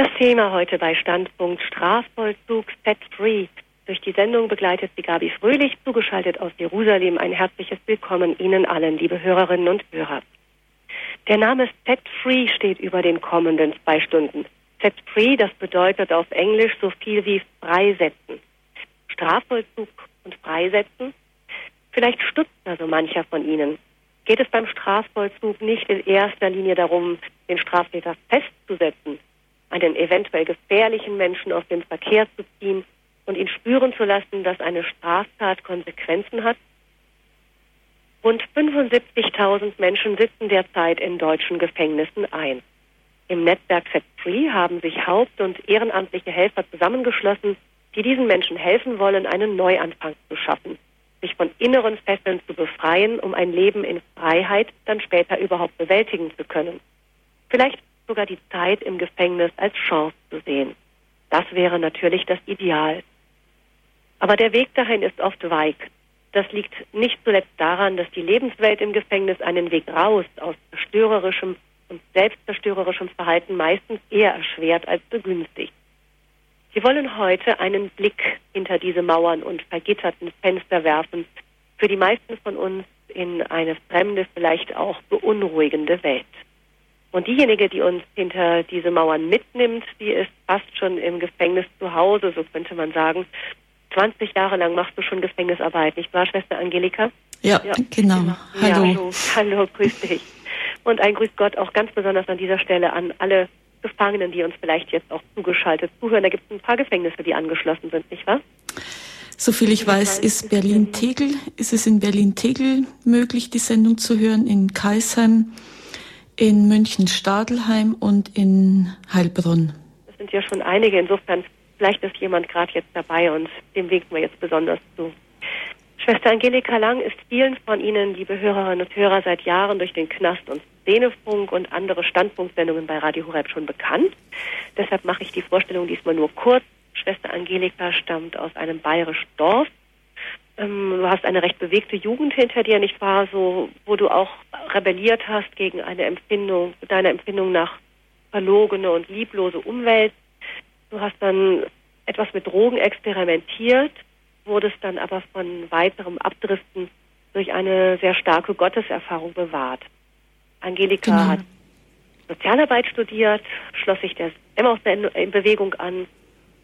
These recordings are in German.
Das Thema heute bei Standpunkt Strafvollzug Set Free. Durch die Sendung begleitet sie Gabi Fröhlich, zugeschaltet aus Jerusalem. Ein herzliches Willkommen Ihnen allen, liebe Hörerinnen und Hörer. Der Name Set Free steht über den kommenden zwei Stunden. Set Free, das bedeutet auf Englisch so viel wie freisetzen. Strafvollzug und freisetzen? Vielleicht stutzt da so mancher von Ihnen. Geht es beim Strafvollzug nicht in erster Linie darum, den Straftäter festzusetzen, einen eventuell gefährlichen Menschen aus dem Verkehr zu ziehen und ihn spüren zu lassen, dass eine Straftat Konsequenzen hat? Rund 75.000 Menschen sitzen derzeit in deutschen Gefängnissen ein. Im Netzwerk Set Free haben sich Haupt- und ehrenamtliche Helfer zusammengeschlossen, die diesen Menschen helfen wollen, einen Neuanfang zu schaffen, sich von inneren Fesseln zu befreien, um ein Leben in Freiheit dann später überhaupt bewältigen zu können. Vielleicht sogar die Zeit im Gefängnis als Chance zu sehen. Das wäre natürlich das Ideal. Aber der Weg dahin ist oft weit. Das liegt nicht zuletzt daran, dass die Lebenswelt im Gefängnis einen Weg raus aus zerstörerischem und selbstzerstörerischem Verhalten meistens eher erschwert als begünstigt. Sie wollen heute einen Blick hinter diese Mauern und vergitterten Fenster werfen, für die meisten von uns in eine fremde, vielleicht auch beunruhigende Welt. Und diejenige, die uns hinter diese Mauern mitnimmt, die ist fast schon im Gefängnis zu Hause, so könnte man sagen. 20 Jahre lang machst du schon Gefängnisarbeit, nicht wahr, Schwester Angelika? Ja, ja genau. Hallo. Ja, hallo. Hallo, grüß dich. Und ein Grüß Gott auch ganz besonders an dieser Stelle an alle Gefangenen, die uns vielleicht jetzt auch zugeschaltet zuhören. Da gibt es ein paar Gefängnisse, die angeschlossen sind, nicht wahr? Soviel ich weiß, ist Berlin-Tegel, ist es in Berlin-Tegel möglich, die Sendung zu hören, in Kaisheim, in München-Stadelheim und in Heilbronn. Das sind ja schon einige. Insofern Vielleicht ist jemand gerade jetzt dabei und dem winken wir jetzt besonders zu. Schwester Angelika Lang ist vielen von Ihnen, liebe Hörerinnen und Hörer, seit Jahren durch den Knast und Szenefunk und andere Standpunktsendungen bei Radio Horeb schon bekannt. Deshalb mache ich die Vorstellung diesmal nur kurz. Schwester Angelika stammt aus einem bayerischen Dorf. Ähm, du hast eine recht bewegte Jugend hinter dir, nicht wahr? So, wo du auch rebelliert hast gegen eine Empfindung, deine Empfindung nach verlogene und lieblose Umwelt. Du hast dann etwas mit Drogen experimentiert, wurdest dann aber von weiterem Abdriften durch eine sehr starke Gotteserfahrung bewahrt. Angelika genau. hat Sozialarbeit studiert, schloss sich der Emmaus-Bewegung an.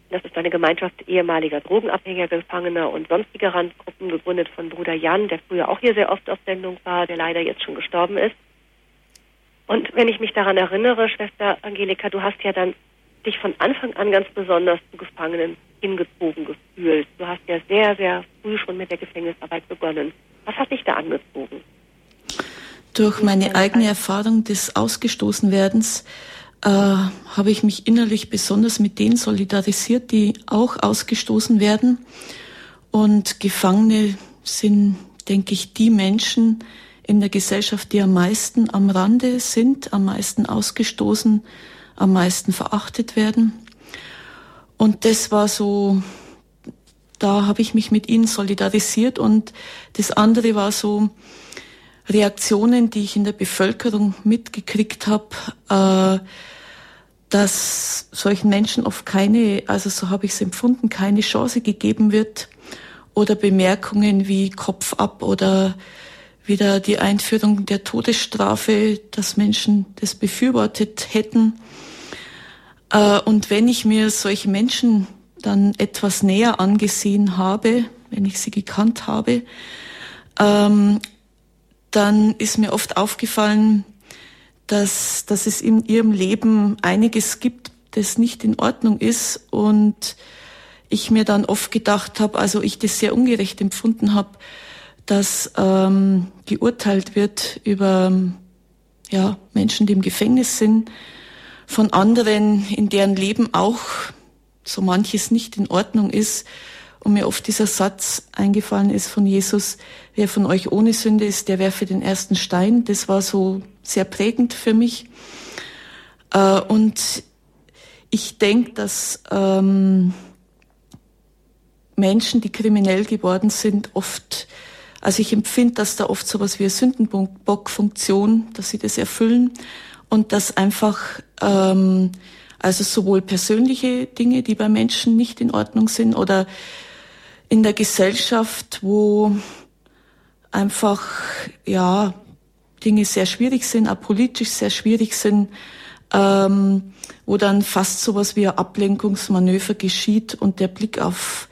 Das ist eine Gemeinschaft ehemaliger drogenabhängiger Gefangener und sonstiger Randgruppen, gegründet von Bruder Jan, der früher auch hier sehr oft auf Sendung war, der leider jetzt schon gestorben ist. Und wenn ich mich daran erinnere, Schwester Angelika, du hast ja dann dich von Anfang an ganz besonders zu Gefangenen hingezogen gefühlt. Du hast ja sehr, sehr früh schon mit der Gefängnisarbeit begonnen. Was hat dich da angezogen? Durch meine eigene Erfahrung des Ausgestoßenwerdens äh, habe ich mich innerlich besonders mit denen solidarisiert, die auch ausgestoßen werden. Und Gefangene sind, denke ich, die Menschen in der Gesellschaft, die am meisten am Rande sind, am meisten ausgestoßen am meisten verachtet werden. Und das war so, da habe ich mich mit ihnen solidarisiert und das andere war so Reaktionen, die ich in der Bevölkerung mitgekriegt habe, äh, dass solchen Menschen oft keine, also so habe ich es empfunden, keine Chance gegeben wird oder Bemerkungen wie Kopf ab oder wieder die Einführung der Todesstrafe, dass Menschen das befürwortet hätten. Äh, und wenn ich mir solche Menschen dann etwas näher angesehen habe, wenn ich sie gekannt habe, ähm, dann ist mir oft aufgefallen, dass, dass es in ihrem Leben einiges gibt, das nicht in Ordnung ist und ich mir dann oft gedacht habe, also ich das sehr ungerecht empfunden habe, dass ähm, geurteilt wird über ja, Menschen, die im Gefängnis sind, von anderen, in deren Leben auch so manches nicht in Ordnung ist. Und mir oft dieser Satz eingefallen ist von Jesus, wer von euch ohne Sünde ist, der werfe den ersten Stein. Das war so sehr prägend für mich. Äh, und ich denke, dass ähm, Menschen, die kriminell geworden sind, oft, also ich empfinde, dass da oft sowas wie eine Sündenbockfunktion, dass sie das erfüllen und dass einfach ähm, Also sowohl persönliche Dinge, die bei Menschen nicht in Ordnung sind oder in der Gesellschaft, wo einfach, ja, Dinge sehr schwierig sind, auch politisch sehr schwierig sind, ähm, wo dann fast sowas wie ein Ablenkungsmanöver geschieht und der Blick auf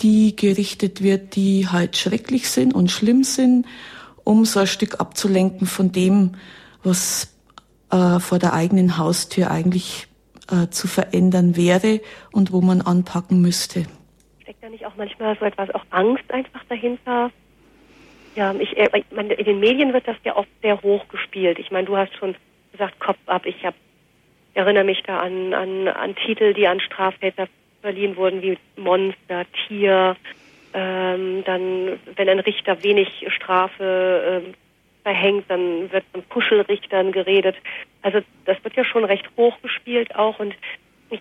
die gerichtet wird, die halt schrecklich sind und schlimm sind, um so ein Stück abzulenken von dem, was äh, vor der eigenen Haustür eigentlich äh, zu verändern wäre und wo man anpacken müsste. Da nicht auch manchmal so etwas, auch Angst einfach dahinter? Ja, ich, äh, ich meine, in den Medien wird das ja oft sehr hoch gespielt. Ich meine, du hast schon gesagt, Kopf ab. Ich habe erinnere mich da an, an, an Titel, die an Straftäter verliehen wurden, wie Monster, Tier. Ähm, dann, wenn ein Richter wenig Strafe ähm, verhängt, dann wird von Kuschelrichtern geredet. Also das wird ja schon recht hoch gespielt auch und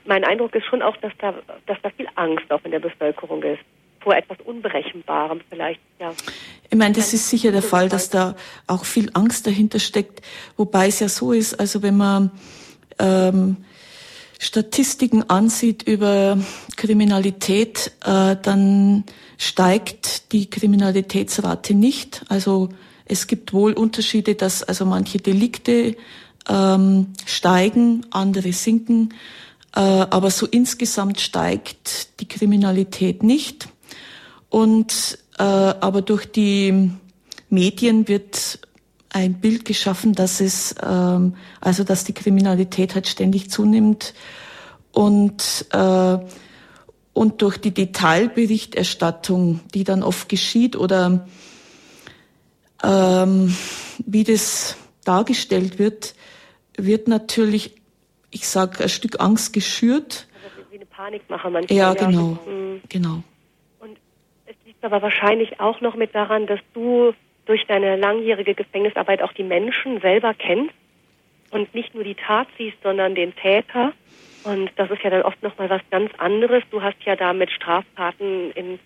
mein Eindruck ist schon auch, dass da, dass da viel Angst auch in der Bevölkerung ist. Vor etwas Unberechenbarem vielleicht, ja. Ich meine, das ist sicher der Fall, dass da auch viel Angst dahinter steckt, wobei es ja so ist, also wenn man ähm, Statistiken ansieht über Kriminalität, äh, dann steigt die Kriminalitätsrate nicht. Also es gibt wohl Unterschiede, dass also manche Delikte ähm, steigen, andere sinken, aber so insgesamt steigt die Kriminalität nicht. Und äh, aber durch die Medien wird ein Bild geschaffen, dass es ähm, also dass die Kriminalität halt ständig zunimmt und äh, und durch die Detailberichterstattung, die dann oft geschieht oder ähm, wie das dargestellt wird, wird natürlich, ich sag, ein Stück Angst geschürt. Also wie eine Panikmache manchmal. Ja, genau, ja. Mhm. genau aber wahrscheinlich auch noch mit daran, dass du durch deine langjährige Gefängnisarbeit auch die Menschen selber kennst und nicht nur die Tat siehst, sondern den Täter. Und das ist ja dann oft nochmal was ganz anderes. Du hast ja da mit Straftaten in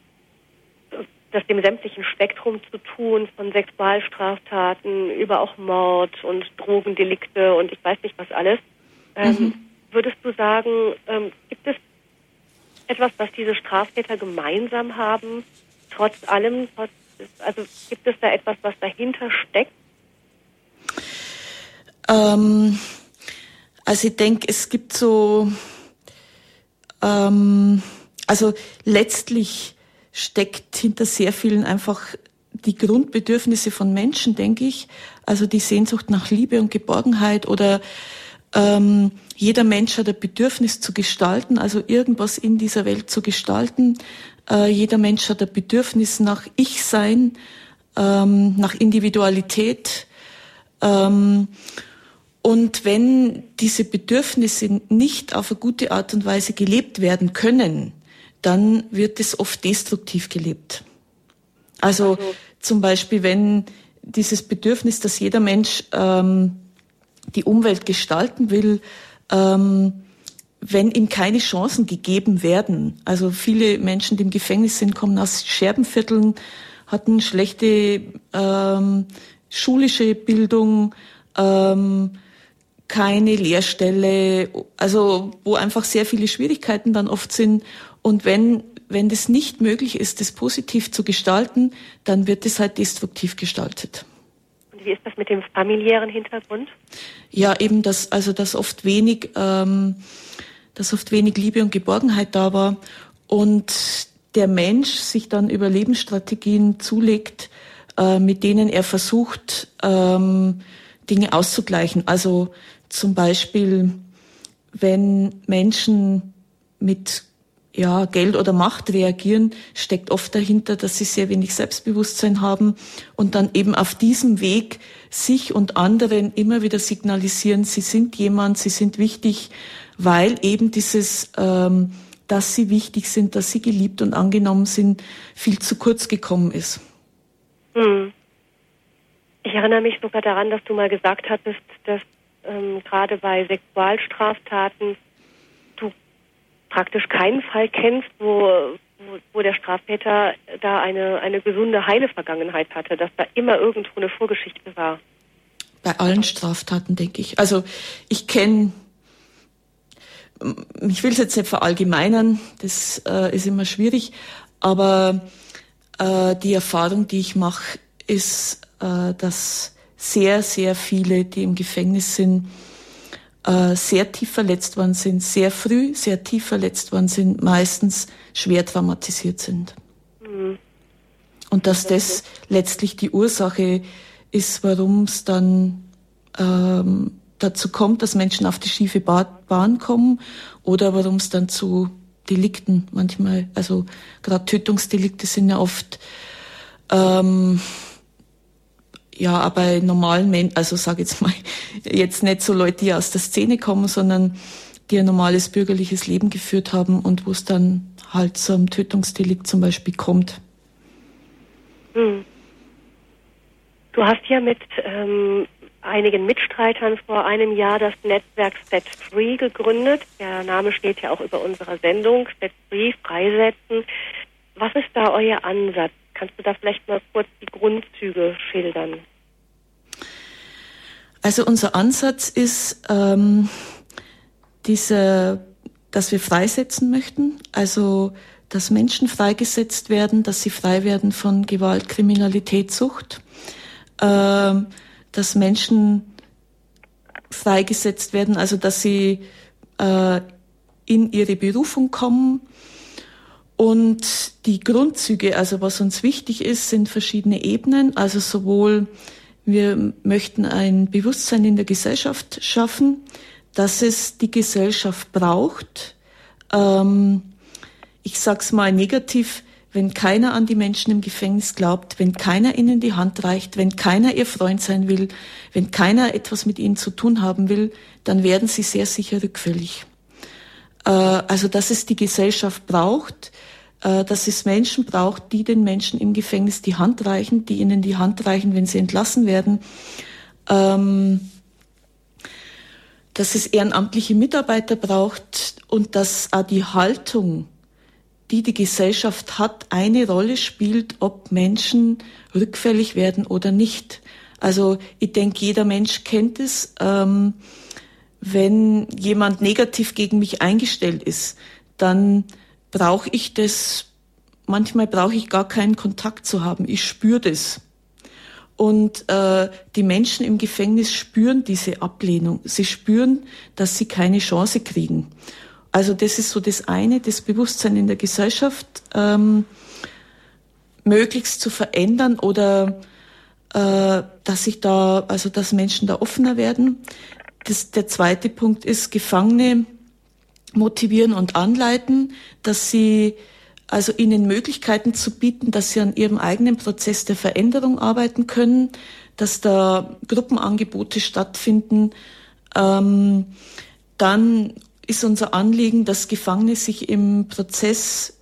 das dem sämtlichen Spektrum zu tun, von Sexualstraftaten über auch Mord und Drogendelikte und ich weiß nicht was alles. Ähm, mhm. Würdest du sagen, ähm, gibt es etwas, was diese Straftäter gemeinsam haben, trotz allem, trotz, also gibt es da etwas, was dahinter steckt? Ähm, also ich denke, es gibt so, ähm, also letztlich steckt hinter sehr vielen einfach die Grundbedürfnisse von Menschen, denke ich. Also die Sehnsucht nach Liebe und Geborgenheit oder ähm, jeder Mensch hat ein Bedürfnis zu gestalten, also irgendwas in dieser Welt zu gestalten. Äh, jeder Mensch hat ein Bedürfnis nach Ich-Sein, ähm, nach Individualität. Ähm, und wenn diese Bedürfnisse nicht auf eine gute Art und Weise gelebt werden können, dann wird es oft destruktiv gelebt. Also, also zum Beispiel, wenn dieses Bedürfnis, dass jeder Mensch ähm, die Umwelt gestalten will, ähm, wenn ihm keine Chancen gegeben werden. Also viele Menschen, die im Gefängnis sind, kommen aus Scherbenvierteln, hatten schlechte ähm, schulische Bildung, ähm, keine Lehrstelle, also wo einfach sehr viele Schwierigkeiten dann oft sind. Und wenn wenn das nicht möglich ist, das positiv zu gestalten, dann wird es halt destruktiv gestaltet. Wie ist das mit dem familiären Hintergrund? Ja, eben das, also dass oft wenig ähm, dass oft wenig Liebe und Geborgenheit da war und der Mensch sich dann Überlebensstrategien zulegt, äh, mit denen er versucht, ähm, Dinge auszugleichen. Also zum Beispiel, wenn Menschen mit ja, Geld oder Macht reagieren, steckt oft dahinter, dass sie sehr wenig Selbstbewusstsein haben und dann eben auf diesem Weg sich und anderen immer wieder signalisieren, sie sind jemand, sie sind wichtig, weil eben dieses, ähm, dass sie wichtig sind, dass sie geliebt und angenommen sind, viel zu kurz gekommen ist. Hm. Ich erinnere mich sogar daran, dass du mal gesagt hattest, dass ähm, gerade bei Sexualstraftaten praktisch keinen Fall kennst, wo, wo, wo der Straftäter da eine, eine gesunde, heile Vergangenheit hatte, dass da immer irgendwo eine Vorgeschichte war. Bei allen Straftaten, denke ich. Also ich kenne ich will es jetzt nicht verallgemeinern, das äh, ist immer schwierig, aber äh, die Erfahrung, die ich mache, ist, äh, dass sehr, sehr viele, die im Gefängnis sind, äh, sehr tief verletzt worden sind, sehr früh sehr tief verletzt worden sind, meistens schwer traumatisiert sind. Mhm. Und dass das letztlich die Ursache ist, warum es dann ähm, dazu kommt, dass Menschen auf die schiefe Bahn kommen oder warum es dann zu Delikten manchmal, also gerade Tötungsdelikte sind ja oft ähm, ja, aber normalen Menschen, also sage jetzt mal, jetzt nicht so Leute, die aus der Szene kommen, sondern die ein normales bürgerliches Leben geführt haben und wo es dann halt zum Tötungsdelikt zum Beispiel kommt. Hm. Du hast ja mit ähm, einigen Mitstreitern vor einem Jahr das Netzwerk Set Free gegründet. Der Name steht ja auch über unserer Sendung, Set Free, Freisetzen. Was ist da euer Ansatz? Kannst du da vielleicht mal kurz die Grundzüge schildern? Also unser Ansatz ist ähm, diese, dass wir freisetzen möchten, also dass Menschen freigesetzt werden, dass sie frei werden von Gewalt, Kriminalität, Sucht, äh, dass Menschen freigesetzt werden, also dass sie äh, in ihre Berufung kommen, und die Grundzüge, also was uns wichtig ist, sind verschiedene Ebenen. Also sowohl wir möchten ein Bewusstsein in der Gesellschaft schaffen, dass es die Gesellschaft braucht. Ähm, ich sag's mal negativ, wenn keiner an die Menschen im Gefängnis glaubt, wenn keiner ihnen die Hand reicht, wenn keiner ihr Freund sein will, wenn keiner etwas mit ihnen zu tun haben will, dann werden sie sehr sicher rückfällig. Äh, also dass es die Gesellschaft braucht, dass es Menschen braucht, die den Menschen im Gefängnis die Hand reichen, die ihnen die Hand reichen, wenn sie entlassen werden. Ähm, dass es ehrenamtliche Mitarbeiter braucht und dass auch die Haltung, die die Gesellschaft hat, eine Rolle spielt, ob Menschen rückfällig werden oder nicht. Also ich denke, jeder Mensch kennt es, ähm, wenn jemand negativ gegen mich eingestellt ist, dann brauche ich das, manchmal brauche ich gar keinen Kontakt zu haben. Ich spüre das. Und äh, die Menschen im Gefängnis spüren diese Ablehnung. Sie spüren, dass sie keine Chance kriegen. Also das ist so das eine, das Bewusstsein in der Gesellschaft ähm, möglichst zu verändern oder äh, dass sich da, also dass Menschen da offener werden. Das, der zweite Punkt ist, Gefangene motivieren und anleiten, dass sie also ihnen Möglichkeiten zu bieten, dass sie an ihrem eigenen Prozess der Veränderung arbeiten können, dass da Gruppenangebote stattfinden. Ähm, dann ist unser Anliegen, dass Gefangene sich im Prozess,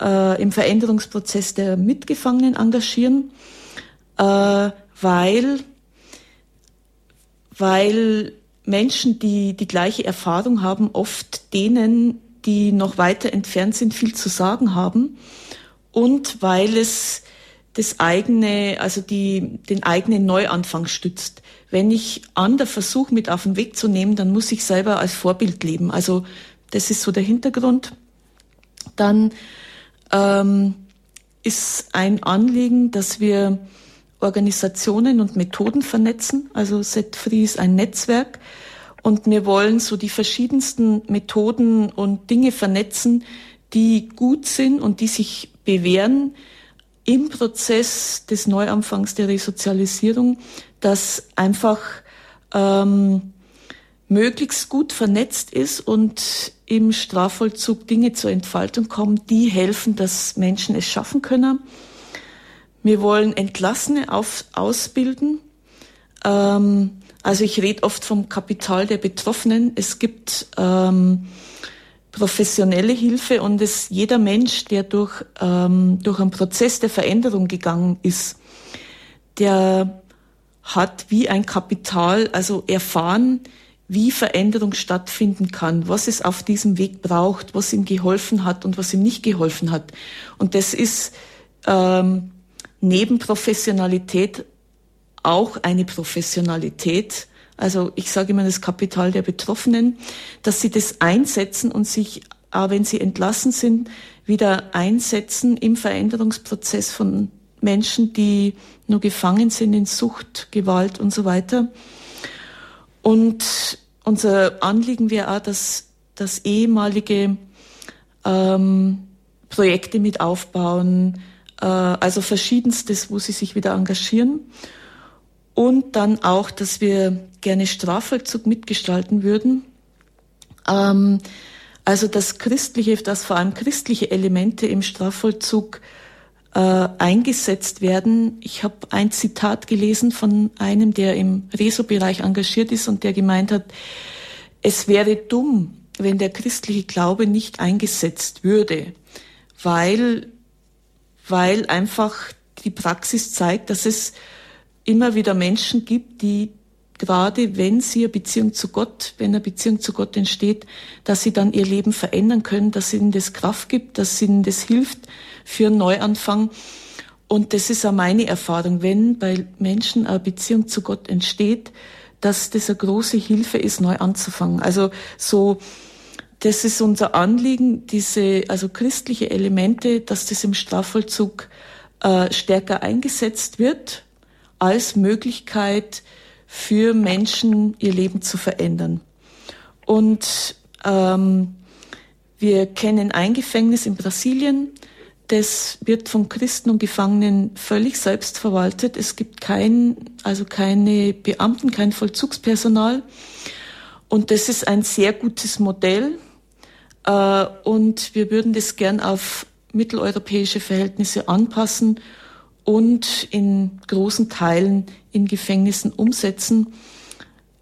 äh, im Veränderungsprozess der Mitgefangenen engagieren, äh, weil, weil Menschen, die die gleiche Erfahrung haben, oft denen, die noch weiter entfernt sind, viel zu sagen haben und weil es das eigene, also die, den eigenen Neuanfang stützt. Wenn ich andere versuche, mit auf den Weg zu nehmen, dann muss ich selber als Vorbild leben. Also das ist so der Hintergrund. Dann ähm, ist ein Anliegen, dass wir Organisationen und Methoden vernetzen. Also Set-Free ist ein Netzwerk und wir wollen so die verschiedensten Methoden und Dinge vernetzen, die gut sind und die sich bewähren im Prozess des Neuanfangs der Resozialisierung, dass einfach ähm, möglichst gut vernetzt ist und im Strafvollzug Dinge zur Entfaltung kommen, die helfen, dass Menschen es schaffen können. Wir wollen Entlassene auf, ausbilden. Ähm, also ich rede oft vom Kapital der Betroffenen. Es gibt ähm, professionelle Hilfe und es jeder Mensch, der durch, ähm, durch einen Prozess der Veränderung gegangen ist, der hat wie ein Kapital, also erfahren, wie Veränderung stattfinden kann, was es auf diesem Weg braucht, was ihm geholfen hat und was ihm nicht geholfen hat. Und das ist ähm, neben Professionalität auch eine Professionalität. also ich sage immer das Kapital der Betroffenen, dass sie das einsetzen und sich, auch wenn sie entlassen sind, wieder einsetzen im Veränderungsprozess von Menschen, die nur gefangen sind in Sucht, Gewalt und so weiter. Und unser Anliegen wäre auch, dass, dass ehemalige ähm, Projekte mit aufbauen, also verschiedenstes, wo sie sich wieder engagieren. Und dann auch, dass wir gerne Strafvollzug mitgestalten würden. Ähm, also dass christliche, dass vor allem christliche Elemente im Strafvollzug äh, eingesetzt werden. Ich habe ein Zitat gelesen von einem, der im Reso-Bereich engagiert ist und der gemeint hat, es wäre dumm, wenn der christliche Glaube nicht eingesetzt würde, weil, weil einfach die Praxis zeigt, dass es immer wieder Menschen gibt, die gerade wenn sie eine Beziehung zu Gott, wenn eine Beziehung zu Gott entsteht, dass sie dann ihr Leben verändern können, dass ihnen das Kraft gibt, dass ihnen das hilft für einen Neuanfang. Und das ist auch meine Erfahrung, wenn bei Menschen eine Beziehung zu Gott entsteht, dass das eine große Hilfe ist, neu anzufangen. Also so, das ist unser Anliegen, diese, also christliche Elemente, dass das im Strafvollzug äh, stärker eingesetzt wird als Möglichkeit für Menschen, ihr Leben zu verändern. Und ähm, wir kennen ein Gefängnis in Brasilien, das wird von Christen und Gefangenen völlig selbst verwaltet. Es gibt kein, also keine Beamten, kein Vollzugspersonal. Und das ist ein sehr gutes Modell. Äh, und wir würden das gern auf mitteleuropäische Verhältnisse anpassen und in großen Teilen in Gefängnissen umsetzen.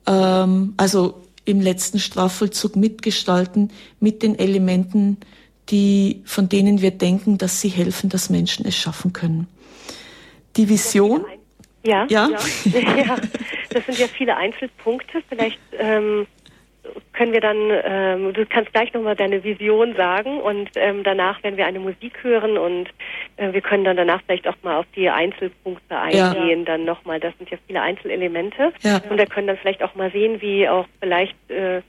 Ähm, also im letzten Strafvollzug mitgestalten mit den Elementen, die, von denen wir denken, dass sie helfen, dass Menschen es schaffen können. Die Vision. Ja, ja. ja. ja. Das sind ja viele Einzelpunkte. Vielleicht ähm, können wir dann, ähm, du kannst gleich nochmal deine Vision sagen und ähm, danach werden wir eine Musik hören und äh, wir können dann danach vielleicht auch mal auf die Einzelpunkte eingehen, ja. dann nochmal. Das sind ja viele Einzelelemente ja. und wir können dann vielleicht auch mal sehen, wie auch vielleicht äh,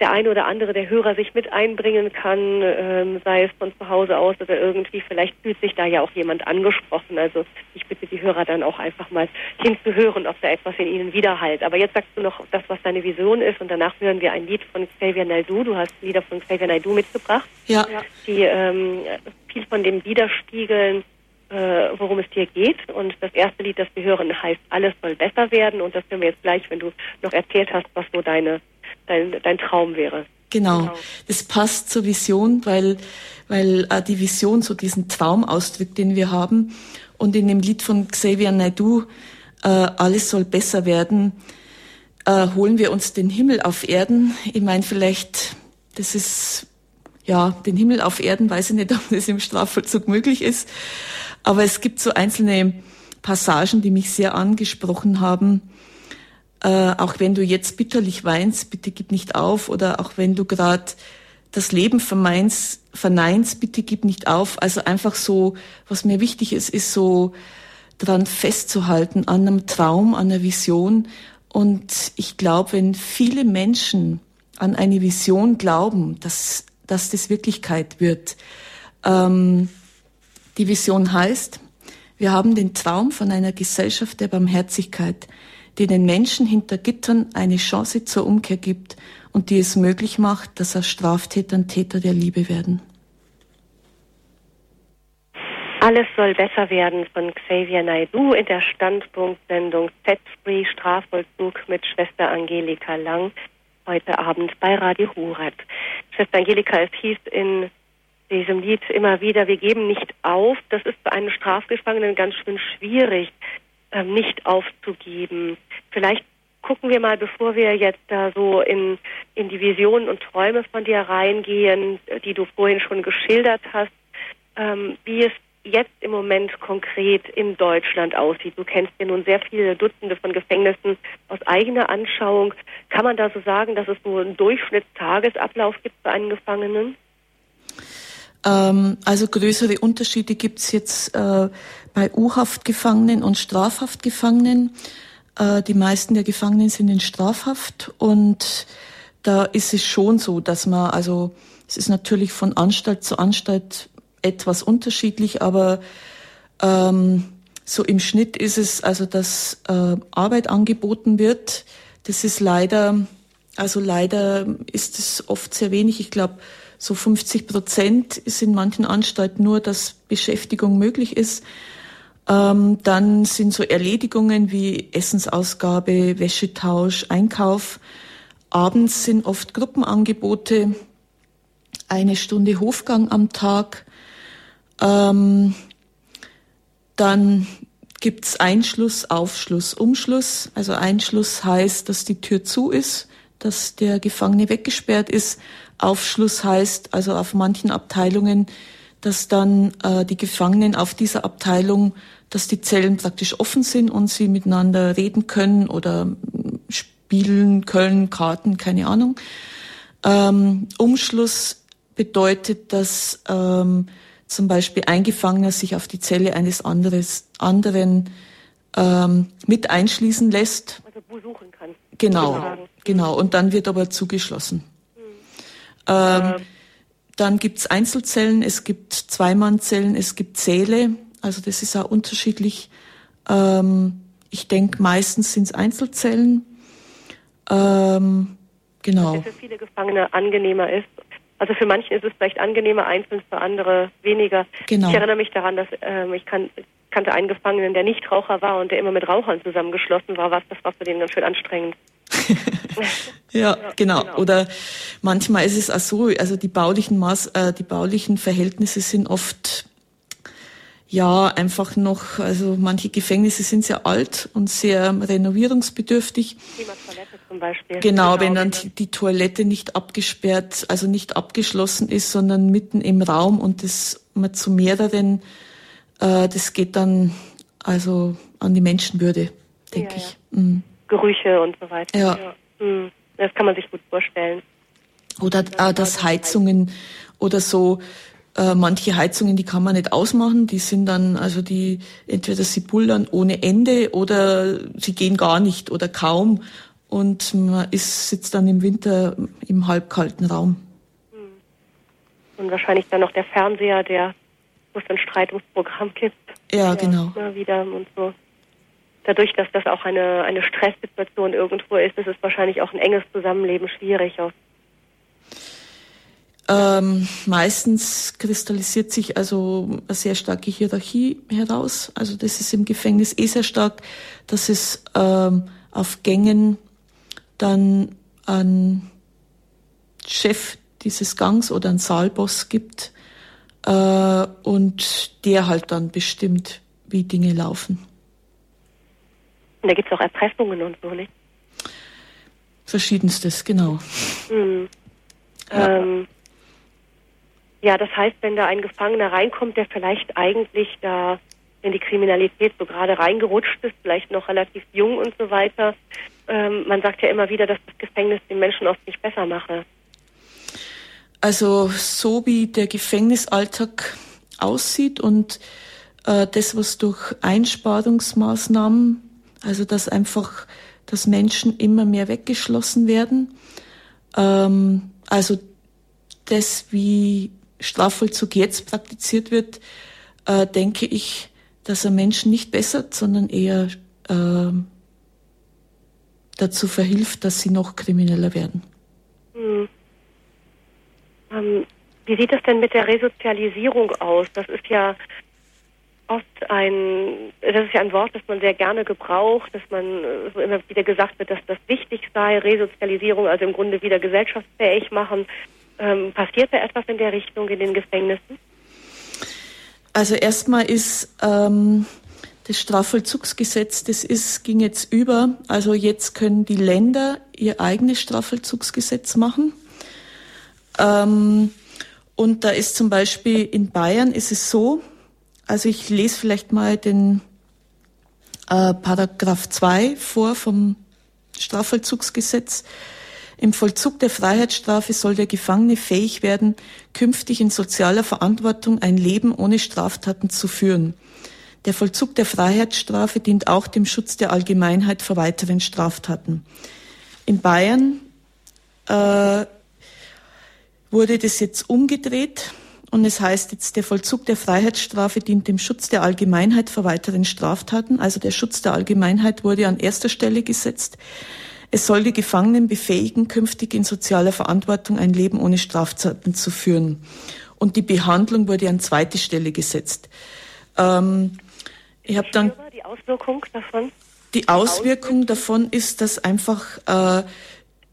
der eine oder andere der Hörer sich mit einbringen kann, ähm, sei es von zu Hause aus oder irgendwie. Vielleicht fühlt sich da ja auch jemand angesprochen. Also ich bitte die Hörer dann auch einfach mal hinzuhören, ob da etwas in ihnen widerhallt. Aber jetzt sagst du noch das, was deine Vision ist und danach hören wir ein Lied von Xavier Naidoo. Du hast Lieder von Xavier Naidoo mitgebracht, ja. die ähm, viel von dem widerspiegeln, äh, worum es dir geht. Und das erste Lied, das wir hören, heißt Alles soll besser werden. Und das hören wir jetzt gleich, wenn du noch erzählt hast, was so deine dein, dein Traum wäre. Genau. genau. Das passt zur Vision, weil, weil äh, die Vision so diesen Traum ausdrückt, den wir haben. Und in dem Lied von Xavier Naidoo, äh, Alles soll besser werden, äh, holen wir uns den Himmel auf Erden. Ich meine, vielleicht, das ist, ja, den Himmel auf Erden, weiß ich nicht, ob das im Strafvollzug möglich ist. Aber es gibt so einzelne Passagen, die mich sehr angesprochen haben äh, auch wenn du jetzt bitterlich weinst, bitte gib nicht auf. Oder auch wenn du gerade das Leben vermeinst, verneinst, bitte gib nicht auf. Also einfach so, was mir wichtig ist, ist so dran festzuhalten, an einem Traum, an einer Vision. Und ich glaube, wenn viele Menschen an eine Vision glauben, dass, dass das Wirklichkeit wird. Ähm, die Vision heißt, wir haben den Traum von einer Gesellschaft der Barmherzigkeit, die den Menschen hinter Gittern eine Chance zur Umkehr gibt und die es möglich macht, dass aus Straftätern Täter der Liebe werden. Alles soll besser werden von Xavier Naidu in der Standpunktsendung Set Free Strafvollzug mit Schwester Angelika Lang heute Abend bei Radio Hurat. Schwester Angelika, es hieß in diesem Lied immer wieder, wir geben nicht auf. Das ist für einen Strafgefangenen ganz schön schwierig, ähm, nicht aufzugeben. Vielleicht gucken wir mal, bevor wir jetzt da so in, in die Visionen und Träume von dir reingehen, die du vorhin schon geschildert hast, ähm, wie es jetzt im Moment konkret in Deutschland aussieht. Du kennst ja nun sehr viele Dutzende von Gefängnissen aus eigener Anschauung. Kann man da so sagen, dass es so einen Durchschnittstagesablauf gibt für einen Gefangenen? Ähm, also größere Unterschiede gibt es jetzt äh, bei U-Haftgefangenen und Strafhaftgefangenen. Äh, die meisten der Gefangenen sind in Strafhaft und da ist es schon so, dass man, also es ist natürlich von Anstalt zu Anstalt etwas unterschiedlich, aber ähm, so im Schnitt ist es also, dass äh, Arbeit angeboten wird. Das ist leider, also leider ist es oft sehr wenig. Ich glaube, so 50 Prozent ist in manchen Anstalten nur, dass Beschäftigung möglich ist. Ähm, dann sind so Erledigungen wie Essensausgabe, Wäschetausch, Einkauf. Abends sind oft Gruppenangebote, eine Stunde Hofgang am Tag. Ähm, dann gibt's Einschluss, Aufschluss, Umschluss. Also Einschluss heißt, dass die Tür zu ist, dass der Gefangene weggesperrt ist. Aufschluss heißt also auf manchen Abteilungen, dass dann äh, die Gefangenen auf dieser Abteilung, dass die Zellen praktisch offen sind und sie miteinander reden können oder spielen können, Karten, keine Ahnung. Ähm, Umschluss bedeutet, dass ähm, zum Beispiel ein Gefangener sich auf die Zelle eines anderes, anderen ähm, mit einschließen lässt. Also besuchen kann. Genau, genau. Und dann wird aber zugeschlossen. Hm. Ähm, dann gibt's Einzelzellen, es gibt Zweimannzellen, es gibt Säle. Also das ist auch unterschiedlich. Ähm, ich denke, meistens sind's Einzelzellen. Ähm, genau. Was für viele Gefangene angenehmer ist, also für manche ist es vielleicht angenehmer einzeln, für andere weniger. Genau. Ich erinnere mich daran, dass ähm, ich kan kannte einen Gefangenen, der nicht Raucher war und der immer mit Rauchern zusammengeschlossen war. Was das war für den ganz schön anstrengend. ja, genau. genau. Oder manchmal ist es auch so, also die baulichen Maß, äh, die baulichen Verhältnisse sind oft ja einfach noch, also manche Gefängnisse sind sehr alt und sehr renovierungsbedürftig. Toilette zum Beispiel. Genau, genau wenn dann die, die, Toilette nicht abgesperrt, also nicht abgeschlossen ist, sondern mitten im Raum und das man zu mehreren, äh, das geht dann also an die Menschenwürde, denke ja, ich. Ja. Mhm. Gerüche und so weiter. Ja. ja. Mhm. Das kann man sich gut vorstellen. Oder äh, dass Heizungen oder so äh, manche Heizungen, die kann man nicht ausmachen, die sind dann, also die, entweder sie bullern ohne Ende oder sie gehen gar nicht oder kaum und man ist, sitzt dann im Winter im halbkalten Raum. Hm. Und wahrscheinlich dann noch der Fernseher, der, wo es ein Streitungsprogramm gibt. Ja, ja, genau. Immer wieder und so. Dadurch, dass das auch eine, eine Stresssituation irgendwo ist, ist es wahrscheinlich auch ein enges Zusammenleben schwierig ähm, meistens kristallisiert sich also eine sehr starke Hierarchie heraus. Also das ist im Gefängnis eh sehr stark, dass es ähm, auf Gängen dann einen Chef dieses Gangs oder einen Saalboss gibt äh, und der halt dann bestimmt, wie Dinge laufen. Und da gibt es auch Erpressungen und so, nicht? Verschiedenstes, genau. Mhm. Ja. Ähm, ja, das heißt, wenn da ein Gefangener reinkommt, der vielleicht eigentlich da in die Kriminalität so gerade reingerutscht ist, vielleicht noch relativ jung und so weiter, ähm, man sagt ja immer wieder, dass das Gefängnis den Menschen oft nicht besser mache. Also so wie der Gefängnisalltag aussieht und äh, das, was durch Einsparungsmaßnahmen, also dass einfach, dass Menschen immer mehr weggeschlossen werden, ähm, also das, wie Strafvollzug jetzt praktiziert wird, äh, denke ich, dass er Menschen nicht bessert, sondern eher äh, dazu verhilft, dass sie noch krimineller werden. Hm. Ähm, wie sieht es denn mit der Resozialisierung aus? Das ist ja oft ein, das ist ja ein Wort, das man sehr gerne gebraucht, dass man äh, so immer wieder gesagt wird, dass das wichtig sei, Resozialisierung, also im Grunde wieder gesellschaftsfähig machen. Ähm, passiert da etwas in der Richtung in den Gefängnissen? Also erstmal ist ähm, das Strafvollzugsgesetz, das ist, ging jetzt über. Also jetzt können die Länder ihr eigenes Strafvollzugsgesetz machen. Ähm, und da ist zum Beispiel in Bayern ist es so, also ich lese vielleicht mal den äh, Paragraph 2 vor vom Strafvollzugsgesetz. Im Vollzug der Freiheitsstrafe soll der Gefangene fähig werden, künftig in sozialer Verantwortung ein Leben ohne Straftaten zu führen. Der Vollzug der Freiheitsstrafe dient auch dem Schutz der Allgemeinheit vor weiteren Straftaten. In Bayern äh, wurde das jetzt umgedreht und es heißt jetzt, der Vollzug der Freiheitsstrafe dient dem Schutz der Allgemeinheit vor weiteren Straftaten. Also der Schutz der Allgemeinheit wurde an erster Stelle gesetzt. Es soll die Gefangenen befähigen, künftig in sozialer Verantwortung ein Leben ohne Straftaten zu führen. Und die Behandlung wurde an zweite Stelle gesetzt. Ähm, ich habe dann die Auswirkung davon. Die Auswirkung davon ist, dass einfach äh,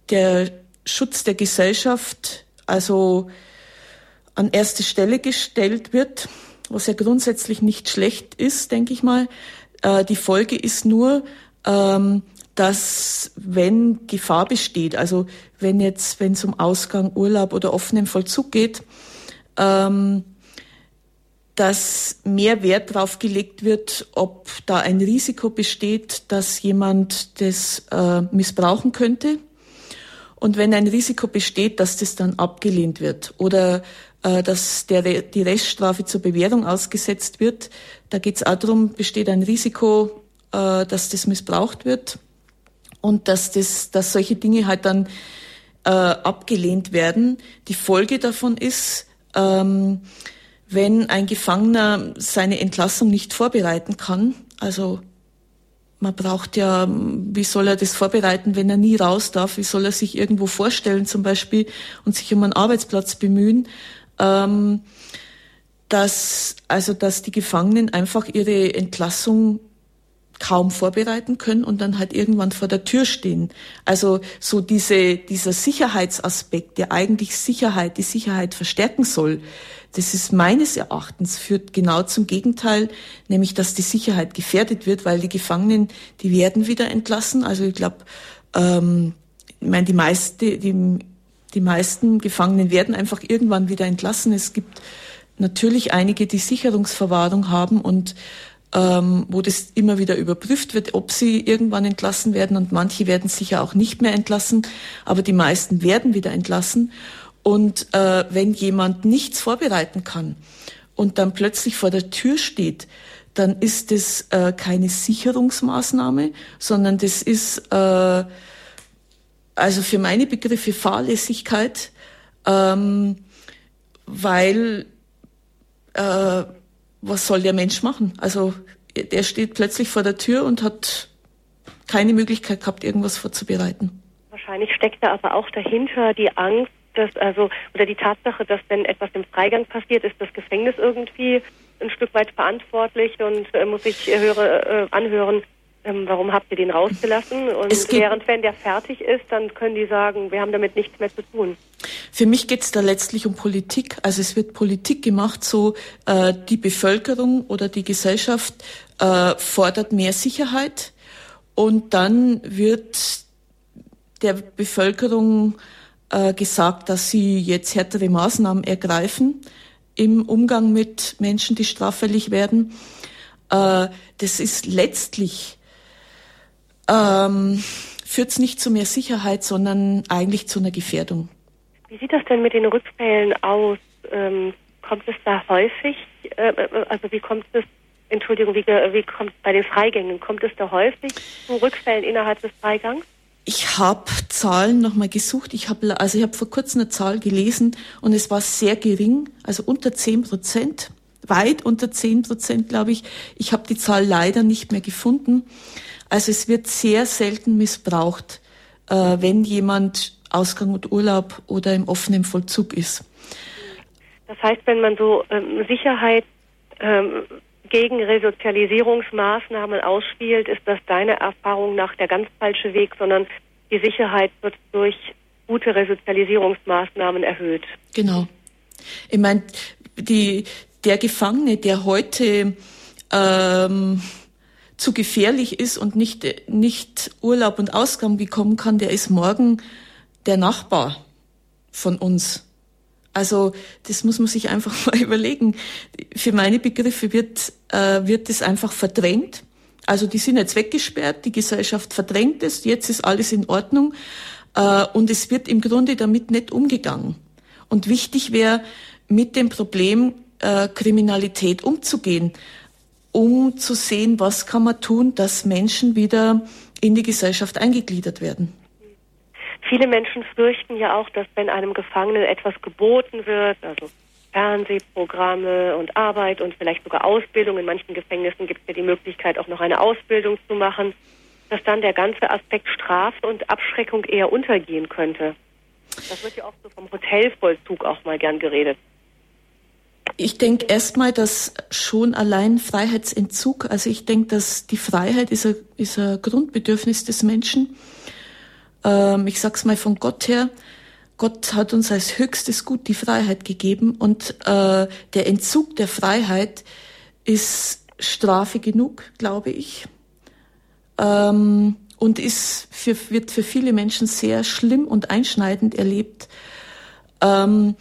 der Schutz der Gesellschaft also an erste Stelle gestellt wird, was ja grundsätzlich nicht schlecht ist, denke ich mal. Äh, die Folge ist nur, ähm, dass wenn Gefahr besteht, also wenn jetzt, wenn es um Ausgang, Urlaub oder offenen Vollzug geht, ähm, dass mehr Wert darauf gelegt wird, ob da ein Risiko besteht, dass jemand das äh, missbrauchen könnte. Und wenn ein Risiko besteht, dass das dann abgelehnt wird oder dass der, die Reststrafe zur Bewährung ausgesetzt wird, da geht es auch darum, besteht ein Risiko, äh, dass das missbraucht wird und dass, das, dass solche Dinge halt dann äh, abgelehnt werden. Die Folge davon ist, ähm, wenn ein Gefangener seine Entlassung nicht vorbereiten kann, also man braucht ja, wie soll er das vorbereiten, wenn er nie raus darf? Wie soll er sich irgendwo vorstellen zum Beispiel und sich um einen Arbeitsplatz bemühen? Ähm, dass, also, dass die Gefangenen einfach ihre Entlassung kaum vorbereiten können und dann halt irgendwann vor der Tür stehen. Also so diese, dieser Sicherheitsaspekt, der eigentlich Sicherheit, die Sicherheit verstärken soll, das ist meines Erachtens führt genau zum Gegenteil, nämlich dass die Sicherheit gefährdet wird, weil die Gefangenen, die werden wieder entlassen. Also ich glaube, ähm, ich meine, die, meiste, die, die meisten Gefangenen werden einfach irgendwann wieder entlassen. Es gibt natürlich einige, die Sicherungsverwahrung haben und ähm, wo das immer wieder überprüft wird, ob sie irgendwann entlassen werden und manche werden sicher auch nicht mehr entlassen, aber die meisten werden wieder entlassen. Und äh, wenn jemand nichts vorbereiten kann und dann plötzlich vor der Tür steht, dann ist das äh, keine Sicherungsmaßnahme, sondern das ist äh, also für meine Begriffe Fahrlässigkeit, ähm, weil äh, was soll der Mensch machen? Also der steht plötzlich vor der Tür und hat keine Möglichkeit gehabt, irgendwas vorzubereiten. Wahrscheinlich steckt da aber auch dahinter die Angst, dass also oder die Tatsache, dass wenn etwas im Freigang passiert, ist das Gefängnis irgendwie ein Stück weit verantwortlich und äh, muss sich äh, höre, äh, anhören, ähm, warum habt ihr den rausgelassen? Und während wenn der fertig ist, dann können die sagen, wir haben damit nichts mehr zu tun. Für mich geht es da letztlich um Politik. Also es wird Politik gemacht, so äh, die Bevölkerung oder die Gesellschaft äh, fordert mehr Sicherheit und dann wird der Bevölkerung äh, gesagt, dass sie jetzt härtere Maßnahmen ergreifen im Umgang mit Menschen, die straffällig werden. Äh, das ist letztlich ähm, führt es nicht zu mehr Sicherheit, sondern eigentlich zu einer Gefährdung. Wie sieht das denn mit den Rückfällen aus? Ähm, kommt es da häufig, äh, also wie kommt es, Entschuldigung, wie, wie kommt es bei den Freigängen, kommt es da häufig zu Rückfällen innerhalb des Freigangs? Ich habe Zahlen nochmal gesucht. Ich habe also ich habe vor kurzem eine Zahl gelesen und es war sehr gering, also unter 10 Prozent, weit unter 10 Prozent, glaube ich. Ich habe die Zahl leider nicht mehr gefunden. Also es wird sehr selten missbraucht, äh, wenn jemand Ausgang und Urlaub oder im offenen Vollzug ist. Das heißt, wenn man so ähm, Sicherheit ähm, gegen Resozialisierungsmaßnahmen ausspielt, ist das deine Erfahrung nach der ganz falsche Weg, sondern die Sicherheit wird durch gute Resozialisierungsmaßnahmen erhöht. Genau. Ich meine, die, der Gefangene, der heute ähm, zu gefährlich ist und nicht, nicht Urlaub und Ausgang bekommen kann, der ist morgen der Nachbar von uns. Also das muss man sich einfach mal überlegen. Für meine Begriffe wird, äh, wird das einfach verdrängt. Also die sind jetzt weggesperrt, die Gesellschaft verdrängt es, jetzt ist alles in Ordnung äh, und es wird im Grunde damit nicht umgegangen. Und wichtig wäre, mit dem Problem äh, Kriminalität umzugehen. Um zu sehen, was kann man tun, dass Menschen wieder in die Gesellschaft eingegliedert werden. Viele Menschen fürchten ja auch, dass wenn einem Gefangenen etwas geboten wird, also Fernsehprogramme und Arbeit und vielleicht sogar Ausbildung, in manchen Gefängnissen gibt es ja die Möglichkeit, auch noch eine Ausbildung zu machen, dass dann der ganze Aspekt Strafe und Abschreckung eher untergehen könnte. Das wird ja oft so vom Hotelvollzug auch mal gern geredet. Ich denke erstmal, dass schon allein Freiheitsentzug, also ich denke, dass die Freiheit ist ein, ist ein Grundbedürfnis des Menschen. Ähm, ich sag's mal von Gott her. Gott hat uns als höchstes Gut die Freiheit gegeben und äh, der Entzug der Freiheit ist Strafe genug, glaube ich. Ähm, und ist für, wird für viele Menschen sehr schlimm und einschneidend erlebt. Ähm,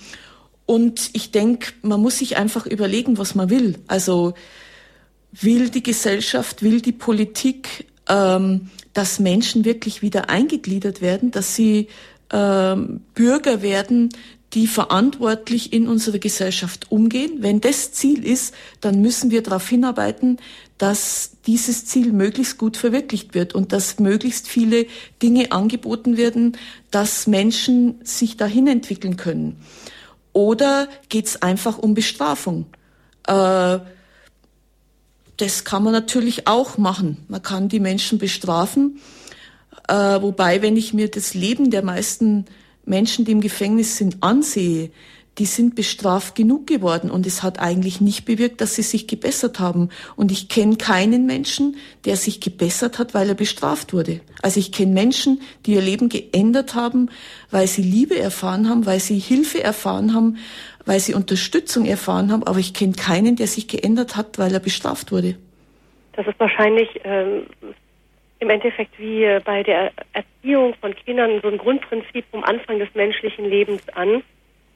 und ich denke, man muss sich einfach überlegen, was man will. Also will die Gesellschaft, will die Politik, ähm, dass Menschen wirklich wieder eingegliedert werden, dass sie ähm, Bürger werden, die verantwortlich in unserer Gesellschaft umgehen. Wenn das Ziel ist, dann müssen wir darauf hinarbeiten, dass dieses Ziel möglichst gut verwirklicht wird und dass möglichst viele Dinge angeboten werden, dass Menschen sich dahin entwickeln können. Oder geht es einfach um Bestrafung? Äh, das kann man natürlich auch machen. Man kann die Menschen bestrafen. Äh, wobei, wenn ich mir das Leben der meisten Menschen, die im Gefängnis sind, ansehe, die sind bestraft genug geworden und es hat eigentlich nicht bewirkt, dass sie sich gebessert haben. Und ich kenne keinen Menschen, der sich gebessert hat, weil er bestraft wurde. Also ich kenne Menschen, die ihr Leben geändert haben, weil sie Liebe erfahren haben, weil sie Hilfe erfahren haben, weil sie Unterstützung erfahren haben, aber ich kenne keinen, der sich geändert hat, weil er bestraft wurde. Das ist wahrscheinlich ähm, im Endeffekt wie bei der Erziehung von Kindern so ein Grundprinzip vom Anfang des menschlichen Lebens an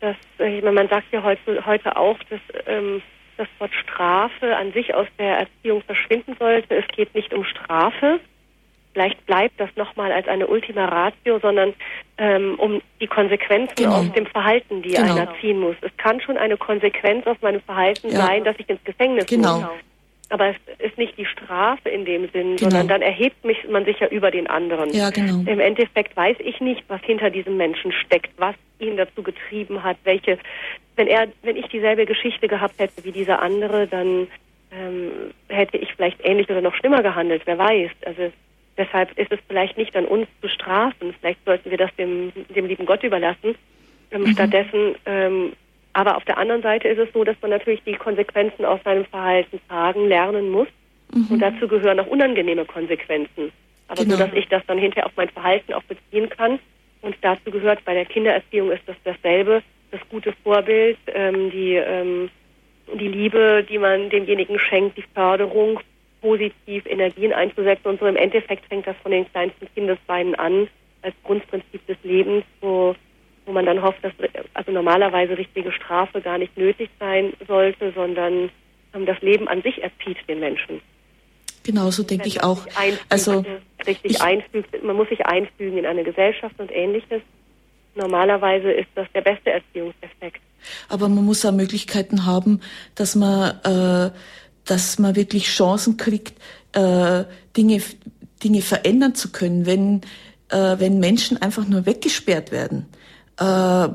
dass äh, man sagt ja heute, heute auch, dass ähm, das Wort Strafe an sich aus der Erziehung verschwinden sollte. Es geht nicht um Strafe. Vielleicht bleibt das nochmal als eine Ultima Ratio, sondern ähm, um die Konsequenzen genau. aus dem Verhalten, die genau. einer ziehen muss. Es kann schon eine Konsequenz aus meinem Verhalten ja. sein, dass ich ins Gefängnis genau. muss. Aber es ist nicht die Strafe in dem Sinn, genau. sondern dann erhebt mich, man sich ja über den anderen. Ja, genau. Im Endeffekt weiß ich nicht, was hinter diesem Menschen steckt, was ihn dazu getrieben hat, welche, wenn er, wenn ich dieselbe Geschichte gehabt hätte wie dieser andere, dann ähm, hätte ich vielleicht ähnlich oder noch schlimmer gehandelt, wer weiß. Also deshalb ist es vielleicht nicht an uns zu strafen, vielleicht sollten wir das dem, dem lieben Gott überlassen. Ähm, mhm. Stattdessen ähm, aber auf der anderen Seite ist es so, dass man natürlich die Konsequenzen aus seinem Verhalten tragen, lernen muss. Mhm. Und dazu gehören auch unangenehme Konsequenzen. Aber genau. so, dass ich das dann hinterher auf mein Verhalten auch beziehen kann. Und dazu gehört, bei der Kindererziehung ist das dasselbe, das gute Vorbild, ähm, die, ähm, die Liebe, die man demjenigen schenkt, die Förderung, positiv Energien einzusetzen. Und so im Endeffekt fängt das von den kleinsten Kindesbeinen an, als Grundprinzip des Lebens, wo wo man dann hofft, dass also normalerweise richtige Strafe gar nicht nötig sein sollte, sondern ähm, das Leben an sich erzieht den Menschen. Genau, so denke ich auch. Also richtig einfügt, man muss sich einfügen in eine Gesellschaft und ähnliches. Normalerweise ist das der beste Erziehungseffekt. Aber man muss auch Möglichkeiten haben, dass man, äh, dass man wirklich Chancen kriegt, äh, Dinge, Dinge verändern zu können, wenn, äh, wenn Menschen einfach nur weggesperrt werden äh,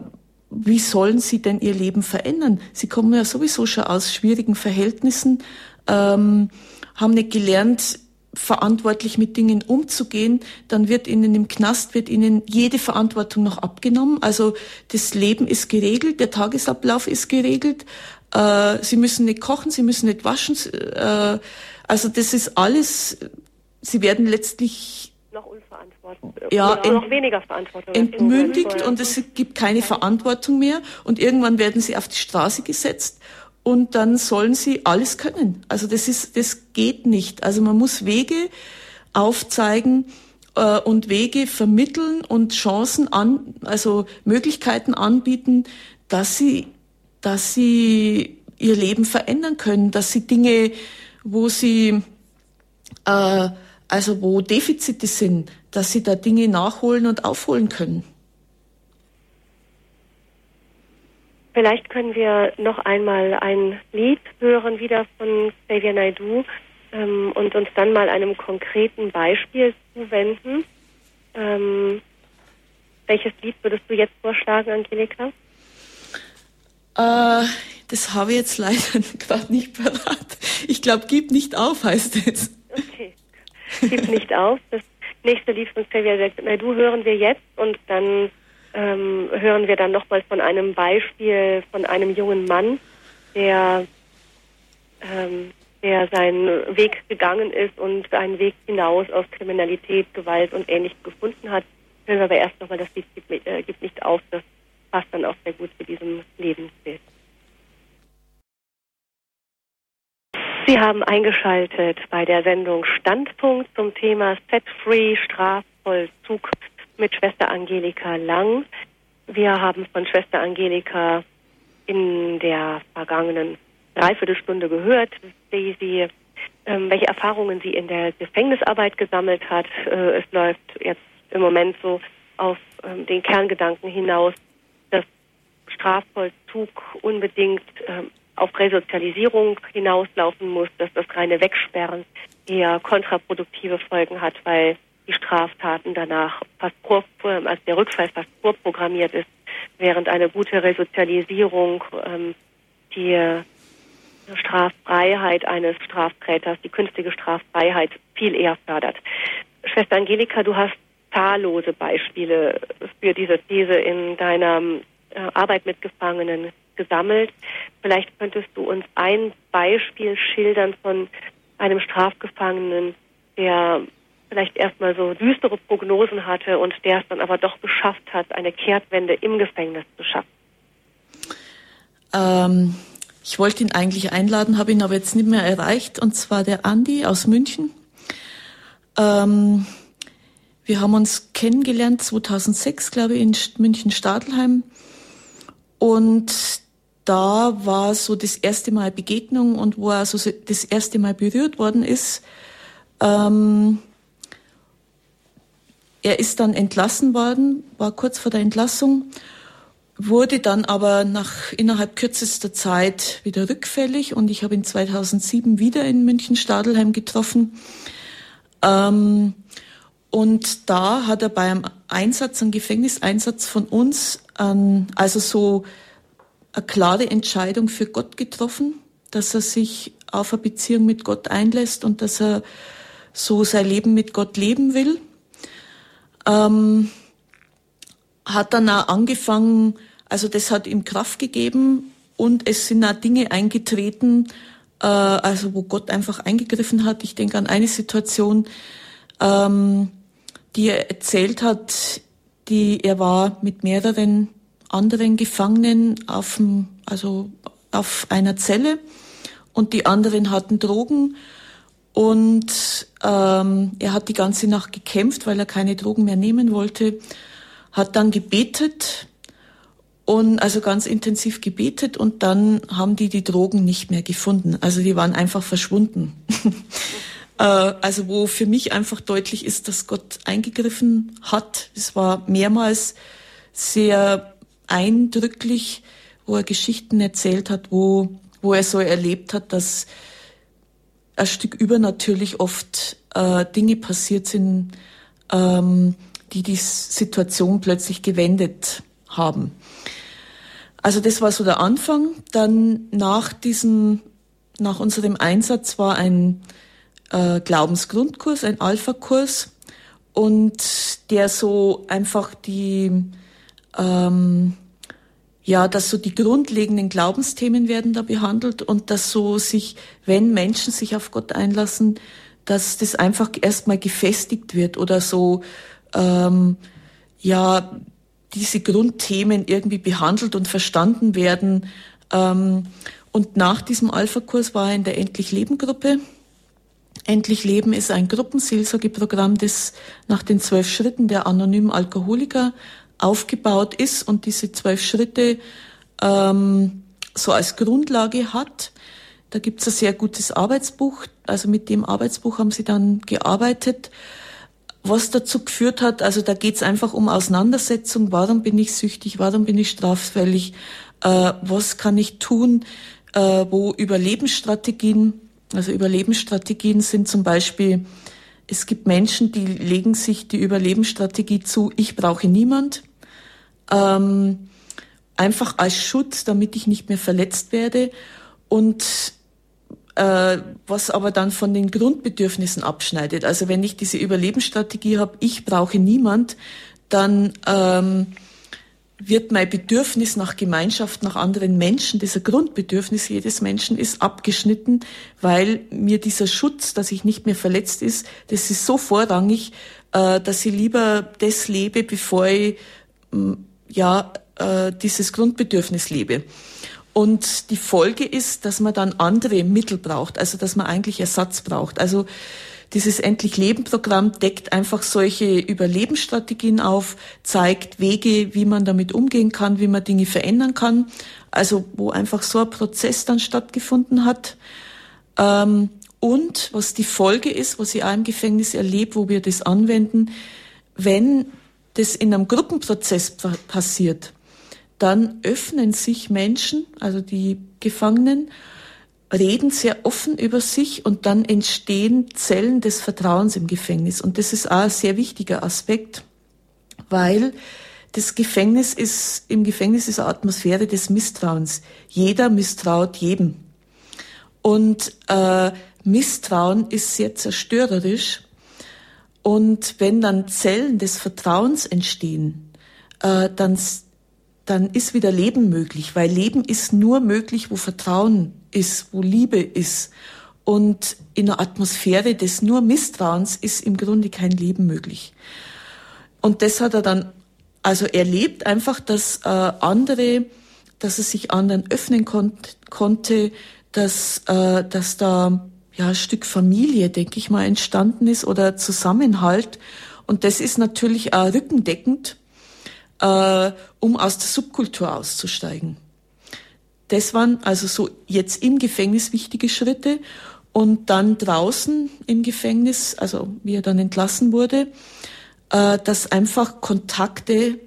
wie sollen sie denn ihr Leben verändern? Sie kommen ja sowieso schon aus schwierigen Verhältnissen, ähm, haben nicht gelernt, verantwortlich mit Dingen umzugehen, dann wird ihnen im Knast, wird ihnen jede Verantwortung noch abgenommen. Also das Leben ist geregelt, der Tagesablauf ist geregelt, äh, sie müssen nicht kochen, sie müssen nicht waschen. Äh, also das ist alles, sie werden letztlich noch unverantwortlich. Ja, ent, noch weniger Verantwortung. Entmündigt und es gibt keine Verantwortung mehr und irgendwann werden sie auf die Straße gesetzt und dann sollen sie alles können. Also das ist, das geht nicht. Also man muss Wege aufzeigen äh, und Wege vermitteln und Chancen an, also Möglichkeiten anbieten, dass sie, dass sie ihr Leben verändern können, dass sie Dinge, wo sie äh, also wo Defizite sind, dass sie da Dinge nachholen und aufholen können. Vielleicht können wir noch einmal ein Lied hören, wieder von Xavier Naidu, ähm, und uns dann mal einem konkreten Beispiel zuwenden. Ähm, welches Lied würdest du jetzt vorschlagen, Angelika? Äh, das habe ich jetzt leider gerade nicht parat. Ich glaube, gib nicht auf, heißt es. Okay. Gib nicht auf. Das nächste Lied von Xavier Naidu hören wir jetzt und dann ähm, hören wir dann nochmal von einem Beispiel von einem jungen Mann, der, ähm, der seinen Weg gegangen ist und einen Weg hinaus aus Kriminalität, Gewalt und Ähnlichem gefunden hat. Hören wir aber erst nochmal das Lied gibt, äh, gibt nicht auf. Das passt dann auch sehr gut zu diesem Lebensbild. Sie haben eingeschaltet bei der Sendung Standpunkt zum Thema Set Free Strafvollzug mit Schwester Angelika Lang. Wir haben von Schwester Angelika in der vergangenen Dreiviertelstunde gehört, wie sie, ähm, welche Erfahrungen sie in der Gefängnisarbeit gesammelt hat. Äh, es läuft jetzt im Moment so auf ähm, den Kerngedanken hinaus, dass Strafvollzug unbedingt ähm, auf Resozialisierung hinauslaufen muss, dass das reine Wegsperren eher kontraproduktive Folgen hat, weil die Straftaten danach fast vor, als der Rückfall fast vorprogrammiert ist, während eine gute Resozialisierung ähm, die Straffreiheit eines Straftäters, die künftige Straffreiheit viel eher fördert. Schwester Angelika, du hast zahllose Beispiele für diese These in deiner äh, Arbeit mit Gefangenen gesammelt. Vielleicht könntest du uns ein Beispiel schildern von einem Strafgefangenen, der vielleicht erstmal so düstere Prognosen hatte und der es dann aber doch geschafft hat, eine Kehrtwende im Gefängnis zu schaffen. Ähm, ich wollte ihn eigentlich einladen, habe ihn aber jetzt nicht mehr erreicht, und zwar der Andi aus München. Ähm, wir haben uns kennengelernt 2006, glaube ich, in München-Stadelheim. Und da war so das erste Mal Begegnung und wo er so das erste Mal berührt worden ist. Ähm, er ist dann entlassen worden, war kurz vor der Entlassung, wurde dann aber nach innerhalb kürzester Zeit wieder rückfällig und ich habe ihn 2007 wieder in München-Stadelheim getroffen. Ähm, und da hat er beim Einsatz, einem Gefängniseinsatz von uns, ähm, also so eine klare Entscheidung für Gott getroffen, dass er sich auf eine Beziehung mit Gott einlässt und dass er so sein Leben mit Gott leben will. Ähm, hat dann auch angefangen, also das hat ihm Kraft gegeben und es sind auch Dinge eingetreten, äh, also wo Gott einfach eingegriffen hat. Ich denke an eine Situation, ähm, die er erzählt hat, die er war mit mehreren anderen Gefangenen auf, dem, also auf einer Zelle und die anderen hatten Drogen und ähm, er hat die ganze Nacht gekämpft, weil er keine Drogen mehr nehmen wollte, hat dann gebetet und also ganz intensiv gebetet und dann haben die die Drogen nicht mehr gefunden. Also die waren einfach verschwunden. äh, also wo für mich einfach deutlich ist, dass Gott eingegriffen hat. Es war mehrmals sehr eindrücklich, wo er Geschichten erzählt hat, wo, wo er so erlebt hat, dass ein Stück übernatürlich oft äh, Dinge passiert sind, ähm, die die Situation plötzlich gewendet haben. Also das war so der Anfang. Dann nach diesem, nach unserem Einsatz war ein äh, Glaubensgrundkurs, ein Alpha-Kurs und der so einfach die ähm, ja, dass so die grundlegenden Glaubensthemen werden da behandelt und dass so sich, wenn Menschen sich auf Gott einlassen, dass das einfach erstmal gefestigt wird oder so, ähm, ja, diese Grundthemen irgendwie behandelt und verstanden werden. Ähm, und nach diesem Alpha-Kurs war er in der Endlich Leben-Gruppe. Endlich Leben ist ein Gruppenseelsorgeprogramm, das nach den zwölf Schritten der anonymen Alkoholiker aufgebaut ist und diese zwölf Schritte ähm, so als Grundlage hat. Da gibt's ein sehr gutes Arbeitsbuch. Also mit dem Arbeitsbuch haben sie dann gearbeitet. Was dazu geführt hat, also da geht's einfach um Auseinandersetzung. Warum bin ich süchtig? Warum bin ich straffällig? Äh, was kann ich tun, äh, wo Überlebensstrategien, also Überlebensstrategien sind zum Beispiel, es gibt Menschen, die legen sich die Überlebensstrategie zu, ich brauche niemand. Ähm, einfach als Schutz, damit ich nicht mehr verletzt werde. Und äh, was aber dann von den Grundbedürfnissen abschneidet. Also wenn ich diese Überlebensstrategie habe, ich brauche niemand, dann ähm, wird mein Bedürfnis nach Gemeinschaft, nach anderen Menschen, dieser Grundbedürfnis jedes Menschen ist abgeschnitten, weil mir dieser Schutz, dass ich nicht mehr verletzt ist, das ist so vorrangig, äh, dass ich lieber das lebe, bevor ich ja äh, dieses Grundbedürfnis lebe. Und die Folge ist, dass man dann andere Mittel braucht, also dass man eigentlich Ersatz braucht. Also dieses Endlich Leben Programm deckt einfach solche Überlebensstrategien auf, zeigt Wege, wie man damit umgehen kann, wie man Dinge verändern kann. Also wo einfach so ein Prozess dann stattgefunden hat. Ähm, und was die Folge ist, was ich auch im Gefängnis erlebe, wo wir das anwenden, wenn das in einem Gruppenprozess passiert, dann öffnen sich Menschen, also die Gefangenen, reden sehr offen über sich und dann entstehen Zellen des Vertrauens im Gefängnis. Und das ist auch ein sehr wichtiger Aspekt, weil das Gefängnis ist, im Gefängnis ist eine Atmosphäre des Misstrauens. Jeder misstraut jedem. Und äh, Misstrauen ist sehr zerstörerisch. Und wenn dann Zellen des Vertrauens entstehen, äh, dann dann ist wieder Leben möglich, weil Leben ist nur möglich, wo Vertrauen ist, wo Liebe ist. Und in einer Atmosphäre des nur Misstrauens ist im Grunde kein Leben möglich. Und das hat er dann also erlebt, einfach, dass äh, andere, dass er sich anderen öffnen kon konnte, dass, äh, dass da ja Stück Familie, denke ich mal, entstanden ist oder Zusammenhalt. Und das ist natürlich auch rückendeckend äh, um aus der Subkultur auszusteigen. Das waren also so jetzt im Gefängnis wichtige Schritte und dann draußen im Gefängnis, also wie er dann entlassen wurde, äh, dass einfach Kontakte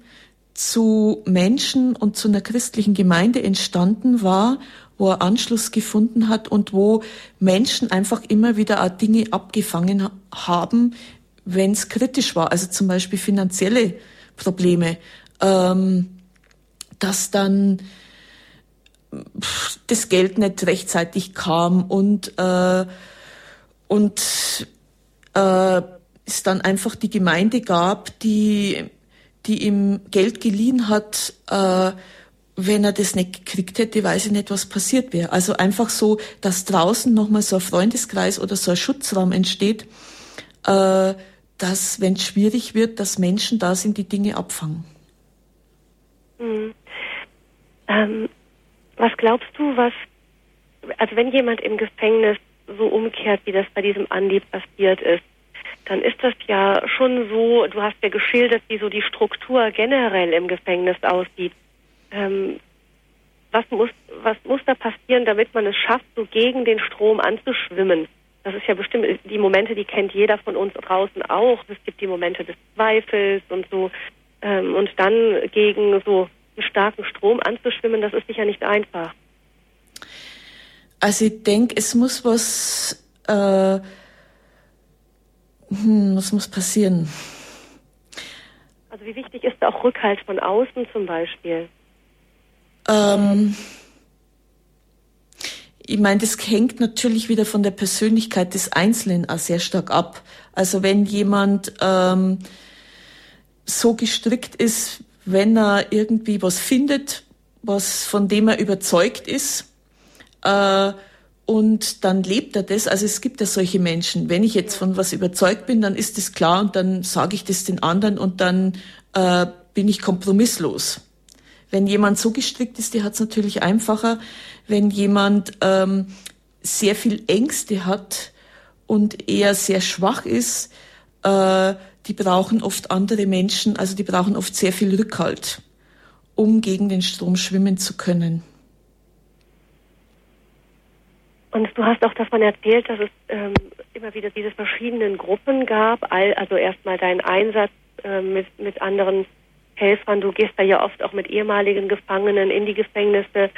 zu Menschen und zu einer christlichen Gemeinde entstanden war, wo er Anschluss gefunden hat und wo Menschen einfach immer wieder auch Dinge abgefangen haben, wenn es kritisch war. Also zum Beispiel finanzielle Probleme ähm, dass dann das Geld nicht rechtzeitig kam und äh, und äh, es dann einfach die Gemeinde gab, die die ihm Geld geliehen hat, äh, wenn er das nicht gekriegt hätte, weiß ich nicht, was passiert wäre. Also einfach so, dass draußen nochmal so ein Freundeskreis oder so ein Schutzraum entsteht, äh, dass, wenn es schwierig wird, dass Menschen da sind, die Dinge abfangen. Mhm. Ähm, was glaubst du, was, also wenn jemand im Gefängnis so umkehrt, wie das bei diesem Andi passiert ist, dann ist das ja schon so, du hast ja geschildert, wie so die Struktur generell im Gefängnis aussieht. Ähm, was muss, was muss da passieren, damit man es schafft, so gegen den Strom anzuschwimmen? Das ist ja bestimmt die Momente, die kennt jeder von uns draußen auch. Es gibt die Momente des Zweifels und so. Ähm, und dann gegen so einen starken Strom anzuschwimmen, das ist sicher nicht einfach. Also ich denke, es muss was, äh, hm, was muss passieren? Also wie wichtig ist auch Rückhalt von außen zum Beispiel? Ähm, ich meine, das hängt natürlich wieder von der Persönlichkeit des Einzelnen auch sehr stark ab. Also wenn jemand ähm, so gestrickt ist, wenn er irgendwie was findet, was von dem er überzeugt ist, äh, und dann lebt er das. Also es gibt ja solche Menschen. Wenn ich jetzt von was überzeugt bin, dann ist das klar und dann sage ich das den anderen und dann äh, bin ich kompromisslos. Wenn jemand so gestrickt ist, der hat es natürlich einfacher. Wenn jemand ähm, sehr viel Ängste hat und eher sehr schwach ist, äh, die brauchen oft andere Menschen, also die brauchen oft sehr viel Rückhalt, um gegen den Strom schwimmen zu können. Und du hast auch davon erzählt, dass es ähm, immer wieder diese verschiedenen Gruppen gab, also erstmal dein Einsatz äh, mit, mit anderen Helfern. Du gehst da ja oft auch mit ehemaligen Gefangenen in die Gefängnisse.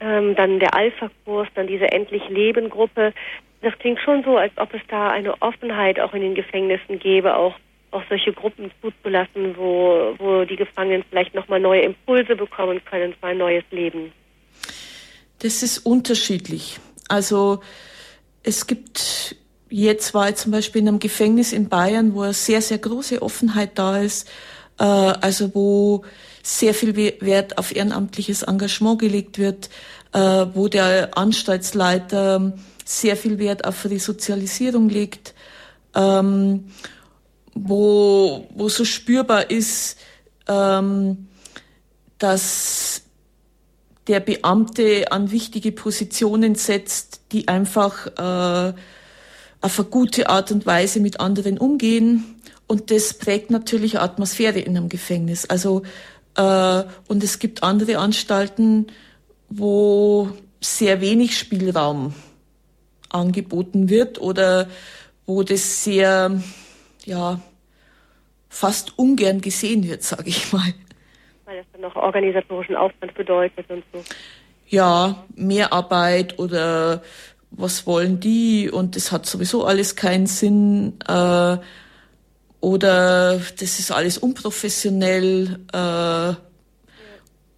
Ähm, dann der Alpha-Kurs, dann diese Endlich Leben-Gruppe. Das klingt schon so, als ob es da eine Offenheit auch in den Gefängnissen gäbe, auch auch solche Gruppen zuzulassen, wo, wo die Gefangenen vielleicht nochmal neue Impulse bekommen können für ein neues Leben? Das ist unterschiedlich. Also es gibt jetzt war ich zum Beispiel in einem Gefängnis in Bayern, wo eine sehr, sehr große Offenheit da ist, äh, also wo sehr viel Wert auf ehrenamtliches Engagement gelegt wird, äh, wo der Anstaltsleiter sehr viel Wert auf Resozialisierung legt, ähm, wo, wo so spürbar ist, ähm, dass der Beamte an wichtige Positionen setzt, die einfach äh, auf eine gute Art und Weise mit anderen umgehen. Und das prägt natürlich Atmosphäre in einem Gefängnis. Also äh, und es gibt andere Anstalten, wo sehr wenig Spielraum angeboten wird oder wo das sehr ja fast ungern gesehen wird, sage ich mal. Weil das dann noch organisatorischen Aufwand bedeutet und so. Ja, Mehrarbeit oder was wollen die und das hat sowieso alles keinen Sinn äh, oder das ist alles unprofessionell äh,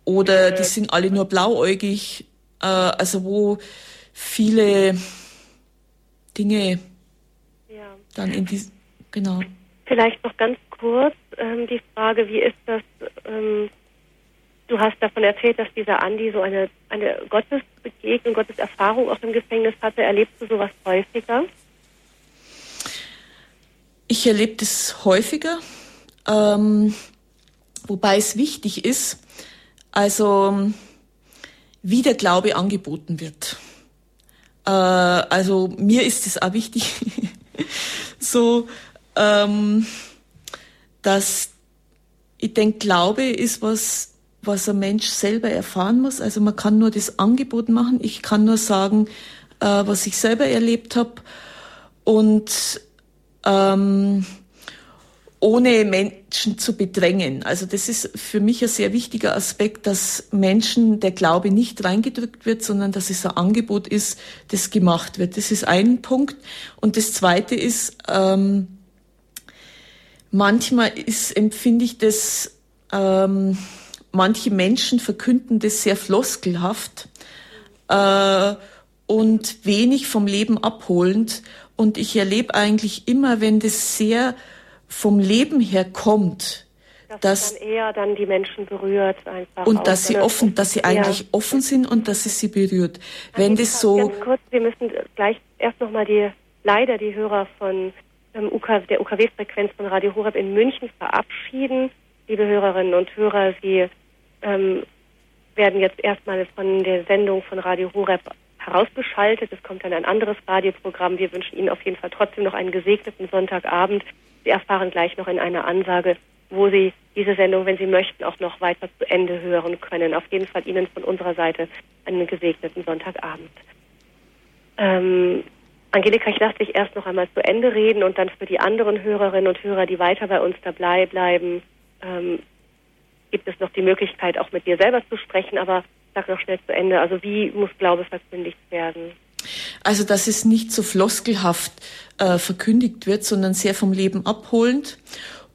oder die sind alle nur blauäugig, äh, also wo viele Dinge ja. dann in die genau. Vielleicht noch ganz kurz ähm, die Frage, wie ist das? Ähm, du hast davon erzählt, dass dieser Andi so eine, eine Gottesbegegnung, Gotteserfahrung auch im Gefängnis hatte. Erlebst du sowas häufiger? Ich erlebe das häufiger, ähm, wobei es wichtig ist, also wie der Glaube angeboten wird. Äh, also mir ist es auch wichtig, so ähm, dass ich denke, Glaube ist was, was ein Mensch selber erfahren muss. Also man kann nur das Angebot machen. Ich kann nur sagen, äh, was ich selber erlebt habe und ähm, ohne Menschen zu bedrängen. Also das ist für mich ein sehr wichtiger Aspekt, dass Menschen der Glaube nicht reingedrückt wird, sondern dass es ein Angebot ist, das gemacht wird. Das ist ein Punkt. Und das Zweite ist, ähm, Manchmal ist, empfinde ich das, ähm, manche Menschen verkünden das sehr floskelhaft äh, und wenig vom Leben abholend. Und ich erlebe eigentlich immer, wenn das sehr vom Leben her kommt, dass, dass dann eher dann die Menschen berührt einfach und dass sie offen, dass sie eigentlich ja. offen sind und dass es sie berührt. Wenn das so ganz kurz, wir müssen gleich erst noch mal die leider die Hörer von ähm, UK, der UKW-Frequenz von Radio Horeb in München verabschieden. Liebe Hörerinnen und Hörer, Sie ähm, werden jetzt erstmal von der Sendung von Radio Horeb herausgeschaltet. Es kommt dann ein anderes Radioprogramm. Wir wünschen Ihnen auf jeden Fall trotzdem noch einen gesegneten Sonntagabend. Sie erfahren gleich noch in einer Ansage, wo Sie diese Sendung, wenn Sie möchten, auch noch weiter zu Ende hören können. Auf jeden Fall Ihnen von unserer Seite einen gesegneten Sonntagabend. Ähm, Angelika, ich lasse dich erst noch einmal zu Ende reden und dann für die anderen Hörerinnen und Hörer, die weiter bei uns dabei bleiben, ähm, gibt es noch die Möglichkeit, auch mit dir selber zu sprechen. Aber sag noch schnell zu Ende. Also wie muss Glaube verkündigt werden? Also, dass es nicht so floskelhaft äh, verkündigt wird, sondern sehr vom Leben abholend.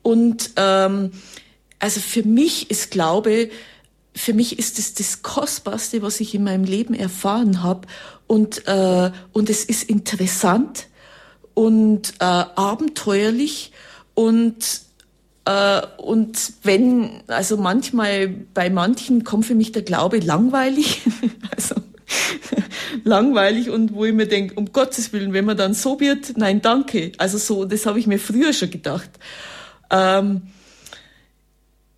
Und ähm, also für mich ist Glaube für mich ist es das Kostbarste, was ich in meinem Leben erfahren habe. Und, äh, und es ist interessant und äh, abenteuerlich und und wenn, also manchmal, bei manchen kommt für mich der Glaube langweilig, also langweilig und wo ich mir denke, um Gottes Willen, wenn man dann so wird, nein, danke. Also so, das habe ich mir früher schon gedacht. Ähm,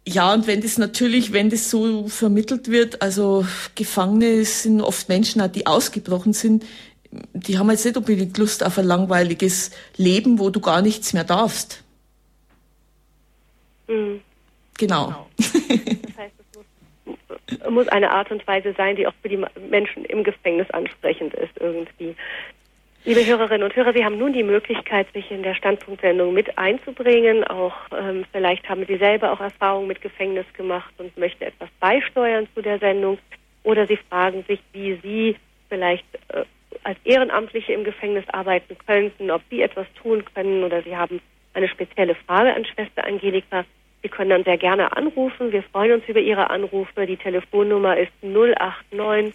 ja, und wenn das natürlich, wenn das so vermittelt wird, also Gefangene sind oft Menschen, die ausgebrochen sind, die haben jetzt nicht unbedingt Lust auf ein langweiliges Leben, wo du gar nichts mehr darfst. Mhm. Genau. genau. Das heißt, es muss, muss eine Art und Weise sein, die auch für die Menschen im Gefängnis ansprechend ist irgendwie. Liebe Hörerinnen und Hörer, Sie haben nun die Möglichkeit, sich in der Standpunktsendung mit einzubringen. Auch ähm, vielleicht haben Sie selber auch Erfahrungen mit Gefängnis gemacht und möchten etwas beisteuern zu der Sendung. Oder Sie fragen sich, wie Sie vielleicht äh, als Ehrenamtliche im Gefängnis arbeiten könnten, ob Sie etwas tun können oder Sie haben eine spezielle Frage an Schwester Angelika. Sie können dann sehr gerne anrufen. Wir freuen uns über Ihre Anrufe. Die Telefonnummer ist 089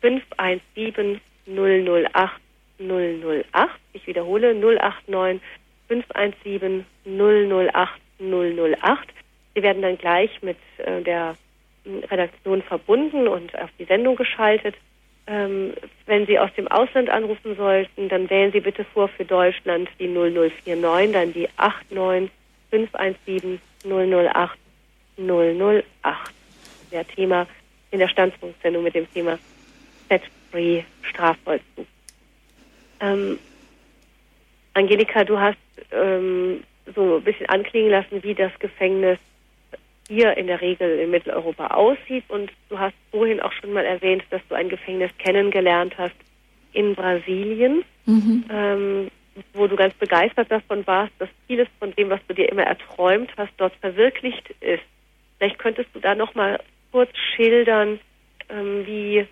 517 008 008. Ich wiederhole 089 517 008 008. Sie werden dann gleich mit äh, der hm, Redaktion verbunden und auf die Sendung geschaltet. Ähm, wenn Sie aus dem Ausland anrufen sollten, dann wählen Sie bitte vor für Deutschland die 0049, dann die 89 517 008 008. Der Thema in der Standpunktsendung mit dem Thema Set Free Strafvollzug. Ähm, Angelika, du hast ähm, so ein bisschen anklingen lassen, wie das Gefängnis hier in der Regel in Mitteleuropa aussieht. Und du hast vorhin auch schon mal erwähnt, dass du ein Gefängnis kennengelernt hast in Brasilien, mhm. ähm, wo du ganz begeistert davon warst, dass vieles von dem, was du dir immer erträumt hast, dort verwirklicht ist. Vielleicht könntest du da noch mal kurz schildern, ähm, wie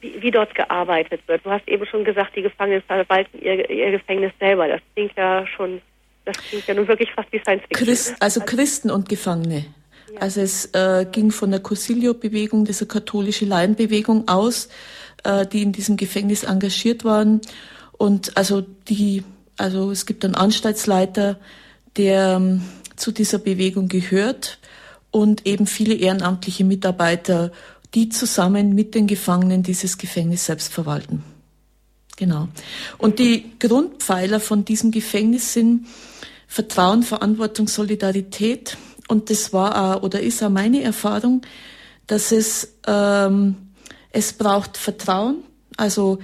wie, wie, dort gearbeitet wird. Du hast eben schon gesagt, die Gefangenen verwalten ihr, ihr Gefängnis selber. Das klingt ja schon, das klingt ja nun wirklich fast wie Science Fiction. Christ, also Christen und Gefangene. Ja. Also es äh, ging von der Cursilio-Bewegung, dieser katholische Laienbewegung aus, äh, die in diesem Gefängnis engagiert waren. Und also die, also es gibt einen Anstaltsleiter, der ähm, zu dieser Bewegung gehört und eben viele ehrenamtliche Mitarbeiter die zusammen mit den Gefangenen dieses Gefängnis selbst verwalten. Genau. Und die Grundpfeiler von diesem Gefängnis sind Vertrauen, Verantwortung, Solidarität. Und das war auch, oder ist auch meine Erfahrung, dass es, ähm, es braucht Vertrauen, also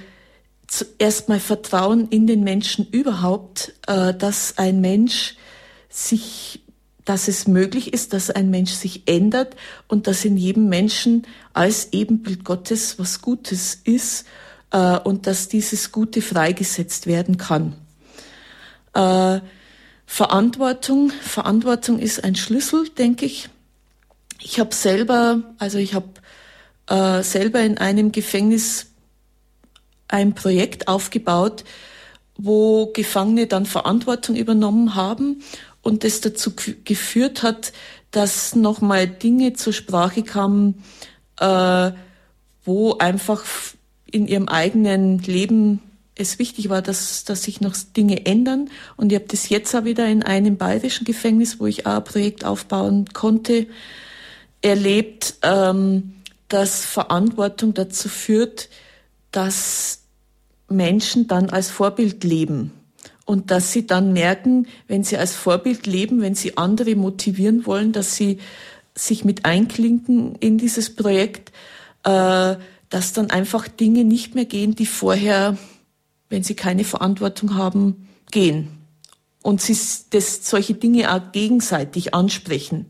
erstmal Vertrauen in den Menschen überhaupt, äh, dass ein Mensch sich dass es möglich ist, dass ein Mensch sich ändert und dass in jedem Menschen als Ebenbild Gottes was Gutes ist äh, und dass dieses Gute freigesetzt werden kann. Äh, Verantwortung, Verantwortung ist ein Schlüssel, denke ich. Ich habe selber, also ich habe selber in einem Gefängnis ein Projekt aufgebaut, wo Gefangene dann Verantwortung übernommen haben und das dazu geführt hat, dass nochmal Dinge zur Sprache kamen, äh, wo einfach in ihrem eigenen Leben es wichtig war, dass, dass sich noch Dinge ändern. Und ich habe das jetzt auch wieder in einem bayerischen Gefängnis, wo ich auch ein Projekt aufbauen konnte, erlebt, ähm, dass Verantwortung dazu führt, dass Menschen dann als Vorbild leben und dass sie dann merken, wenn sie als Vorbild leben, wenn sie andere motivieren wollen, dass sie sich mit einklinken in dieses Projekt, äh, dass dann einfach Dinge nicht mehr gehen, die vorher, wenn sie keine Verantwortung haben, gehen. Und sie das, solche Dinge auch gegenseitig ansprechen.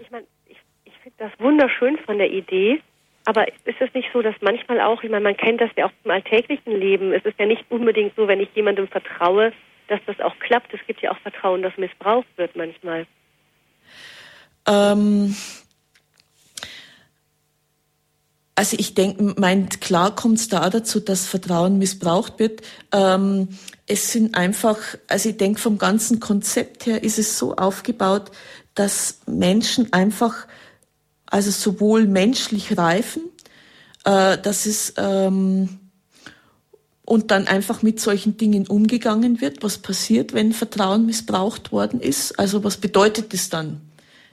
Ich meine, ich, ich finde das wunderschön von der Idee, aber ist es nicht so, dass manchmal auch, ich meine, man kennt das ja auch im alltäglichen Leben, es ist ja nicht unbedingt so, wenn ich jemandem vertraue, dass das auch klappt. Es gibt ja auch Vertrauen, das missbraucht wird manchmal. Ähm, also ich denke, mein klar kommt es da dazu, dass Vertrauen missbraucht wird. Ähm, es sind einfach, also ich denke, vom ganzen Konzept her ist es so aufgebaut, dass Menschen einfach also sowohl menschlich reifen, äh, dass es ähm, und dann einfach mit solchen Dingen umgegangen wird. Was passiert, wenn Vertrauen missbraucht worden ist? Also was bedeutet das dann?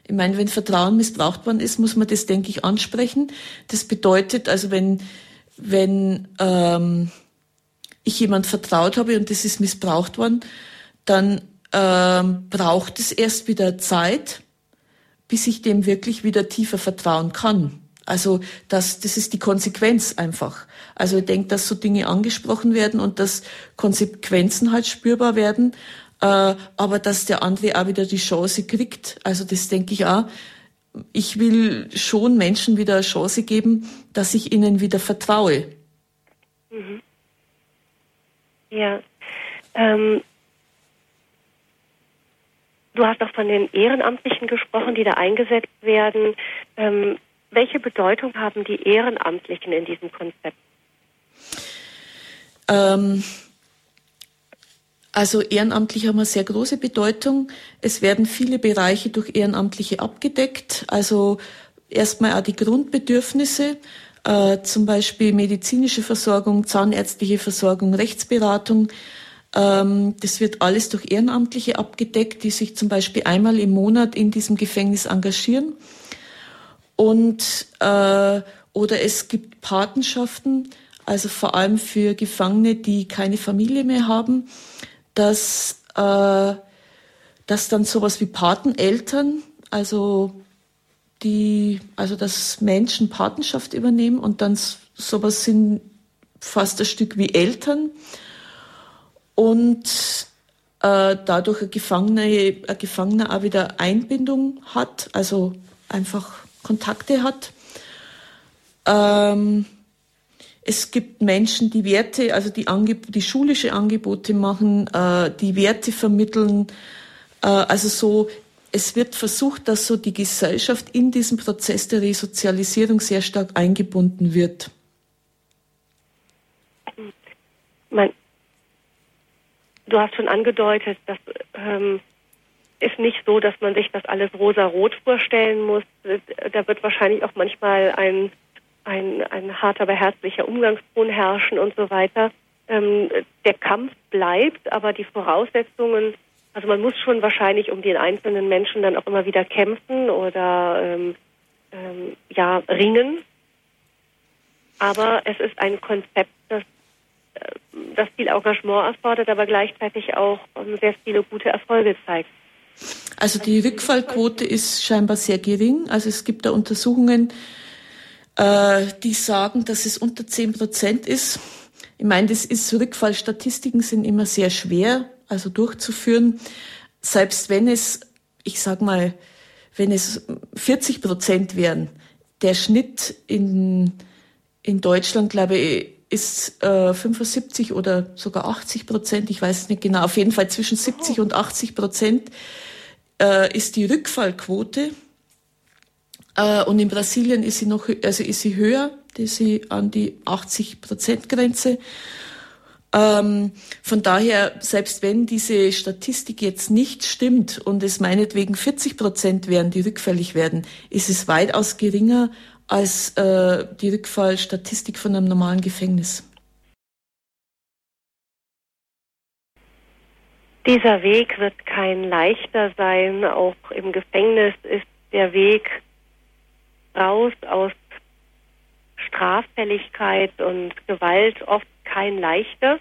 Ich meine, wenn Vertrauen missbraucht worden ist, muss man das, denke ich, ansprechen. Das bedeutet, also wenn, wenn ähm, ich jemand vertraut habe und das ist missbraucht worden, dann ähm, braucht es erst wieder Zeit, bis ich dem wirklich wieder tiefer vertrauen kann. Also das, das ist die Konsequenz einfach. Also ich denke, dass so Dinge angesprochen werden und dass Konsequenzen halt spürbar werden, äh, aber dass der andere auch wieder die Chance kriegt. Also das denke ich auch. Ich will schon Menschen wieder eine Chance geben, dass ich ihnen wieder vertraue. Mhm. Ja. Ähm, du hast auch von den Ehrenamtlichen gesprochen, die da eingesetzt werden. Ähm, welche Bedeutung haben die Ehrenamtlichen in diesem Konzept? Ähm, also ehrenamtlich haben eine sehr große Bedeutung. Es werden viele Bereiche durch Ehrenamtliche abgedeckt. Also erstmal auch die Grundbedürfnisse, äh, zum Beispiel medizinische Versorgung, zahnärztliche Versorgung, Rechtsberatung. Ähm, das wird alles durch Ehrenamtliche abgedeckt, die sich zum Beispiel einmal im Monat in diesem Gefängnis engagieren. Und äh, oder es gibt Patenschaften, also vor allem für Gefangene, die keine Familie mehr haben dass, äh, dass dann sowas wie Pateneltern, also die, also dass Menschen Patenschaft übernehmen und dann sowas sind fast ein Stück wie Eltern und äh, dadurch ein Gefangener, ein Gefangener auch wieder Einbindung hat, also einfach Kontakte hat. Ähm, es gibt Menschen, die Werte, also die, Angeb die schulische Angebote machen, äh, die Werte vermitteln. Äh, also so, es wird versucht, dass so die Gesellschaft in diesem Prozess der Resozialisierung sehr stark eingebunden wird. Man, du hast schon angedeutet, dass ähm, ist nicht so, dass man sich das alles rosa-rot vorstellen muss. Da wird wahrscheinlich auch manchmal ein ein, ein harter, aber herzlicher Umgangston herrschen und so weiter. Ähm, der Kampf bleibt, aber die Voraussetzungen, also man muss schon wahrscheinlich um den einzelnen Menschen dann auch immer wieder kämpfen oder ähm, ähm, ja ringen. Aber es ist ein Konzept, das, das viel Engagement erfordert, aber gleichzeitig auch ähm, sehr viele gute Erfolge zeigt. Also die Rückfallquote ist scheinbar sehr gering. Also es gibt da Untersuchungen, äh, die sagen, dass es unter 10 Prozent ist. Ich meine, das ist, Rückfallstatistiken sind immer sehr schwer, also durchzuführen. Selbst wenn es, ich sag mal, wenn es 40 Prozent wären, der Schnitt in, in Deutschland, glaube ich, ist äh, 75 oder sogar 80 Prozent, ich weiß es nicht genau, auf jeden Fall zwischen 70 und 80 Prozent äh, ist die Rückfallquote. Äh, und in Brasilien ist sie noch, also ist sie höher, ist sie an die 80 Prozent Grenze. Ähm, von daher, selbst wenn diese Statistik jetzt nicht stimmt und es meinetwegen 40 Prozent wären, die rückfällig werden, ist es weitaus geringer als äh, die Rückfallstatistik von einem normalen Gefängnis. Dieser Weg wird kein leichter sein. Auch im Gefängnis ist der Weg raus aus Straffälligkeit und Gewalt oft kein leichter.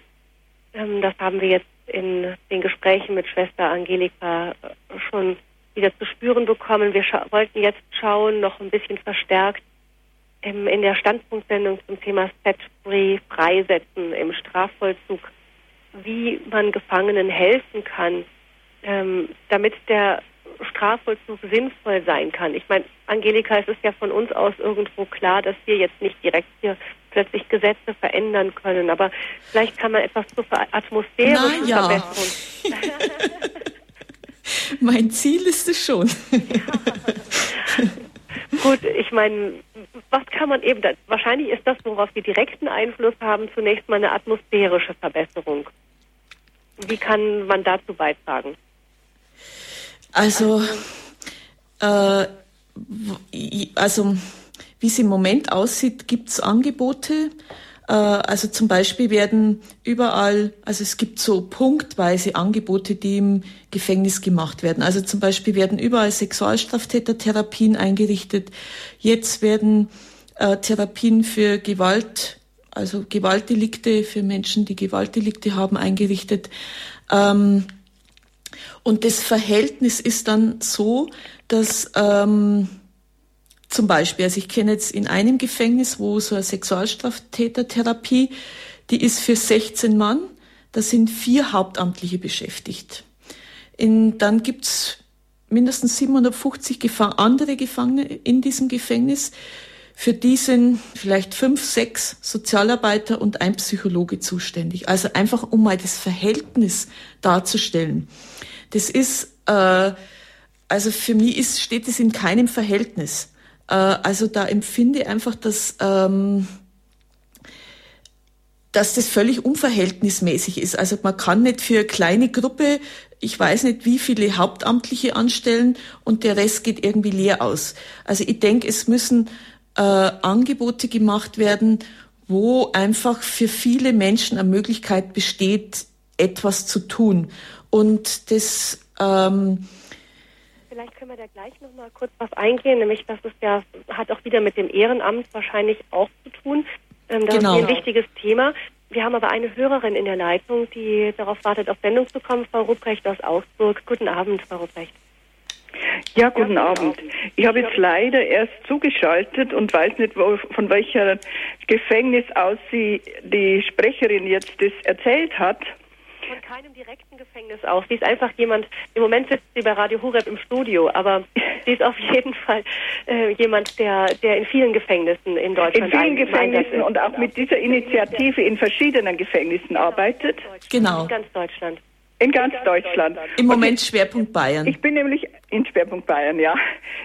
Ähm, das haben wir jetzt in den Gesprächen mit Schwester Angelika äh, schon wieder zu spüren bekommen. Wir wollten jetzt schauen, noch ein bisschen verstärkt ähm, in der Standpunktsendung zum Thema Set-Free Freisetzen im Strafvollzug, wie man Gefangenen helfen kann, ähm, damit der Strafvollzug sinnvoll sein kann. Ich meine, Angelika, es ist ja von uns aus irgendwo klar, dass wir jetzt nicht direkt hier plötzlich Gesetze verändern können, aber vielleicht kann man etwas zur Atmosphäre ja. verbessern. mein Ziel ist es schon. ja. Gut, ich meine, was kann man eben, da, wahrscheinlich ist das, worauf wir direkten Einfluss haben, zunächst mal eine atmosphärische Verbesserung. Wie kann man dazu beitragen? Also, äh, also wie es im Moment aussieht, gibt es Angebote. Äh, also zum Beispiel werden überall, also es gibt so punktweise Angebote, die im Gefängnis gemacht werden. Also zum Beispiel werden überall Sexualstraftätertherapien eingerichtet. Jetzt werden äh, Therapien für Gewalt, also Gewaltdelikte für Menschen, die Gewaltdelikte haben, eingerichtet. Ähm, und das Verhältnis ist dann so, dass ähm, zum Beispiel, also ich kenne jetzt in einem Gefängnis, wo so eine Sexualstraftätertherapie, die ist für 16 Mann, da sind vier Hauptamtliche beschäftigt. In, dann gibt's mindestens 750 Gefang andere Gefangene in diesem Gefängnis. für die sind vielleicht fünf, sechs Sozialarbeiter und ein Psychologe zuständig. Also einfach um mal das Verhältnis darzustellen. Das ist, äh, also für mich ist, steht es in keinem Verhältnis. Äh, also da empfinde ich einfach, dass, ähm, dass das völlig unverhältnismäßig ist. Also man kann nicht für eine kleine Gruppe, ich weiß nicht, wie viele Hauptamtliche anstellen und der Rest geht irgendwie leer aus. Also ich denke, es müssen äh, Angebote gemacht werden, wo einfach für viele Menschen eine Möglichkeit besteht, etwas zu tun. Und das ähm, Vielleicht können wir da gleich noch mal kurz drauf eingehen, nämlich das ist ja hat auch wieder mit dem Ehrenamt wahrscheinlich auch zu tun. Ähm, das genau. ist ein wichtiges Thema. Wir haben aber eine Hörerin in der Leitung, die darauf wartet, auf Sendung zu kommen, Frau Ruprecht aus Augsburg. Guten Abend, Frau Ruprecht. Ja, guten, ja, guten Abend. Abend. Ich habe jetzt leider erst zugeschaltet und weiß nicht, wo, von welcher Gefängnis aus sie die Sprecherin jetzt das erzählt hat von keinem direkten Gefängnis aus. Sie ist einfach jemand, im Moment sitzt sie bei Radio Horeb im Studio, aber sie ist auf jeden Fall äh, jemand, der, der in vielen Gefängnissen in Deutschland In vielen Gefängnissen und auch mit dieser Initiative in verschiedenen Gefängnissen genau, arbeitet. Genau. In ganz Deutschland. In ganz Deutschland. Im Moment Schwerpunkt Bayern. Ich bin nämlich in Schwerpunkt Bayern, ja.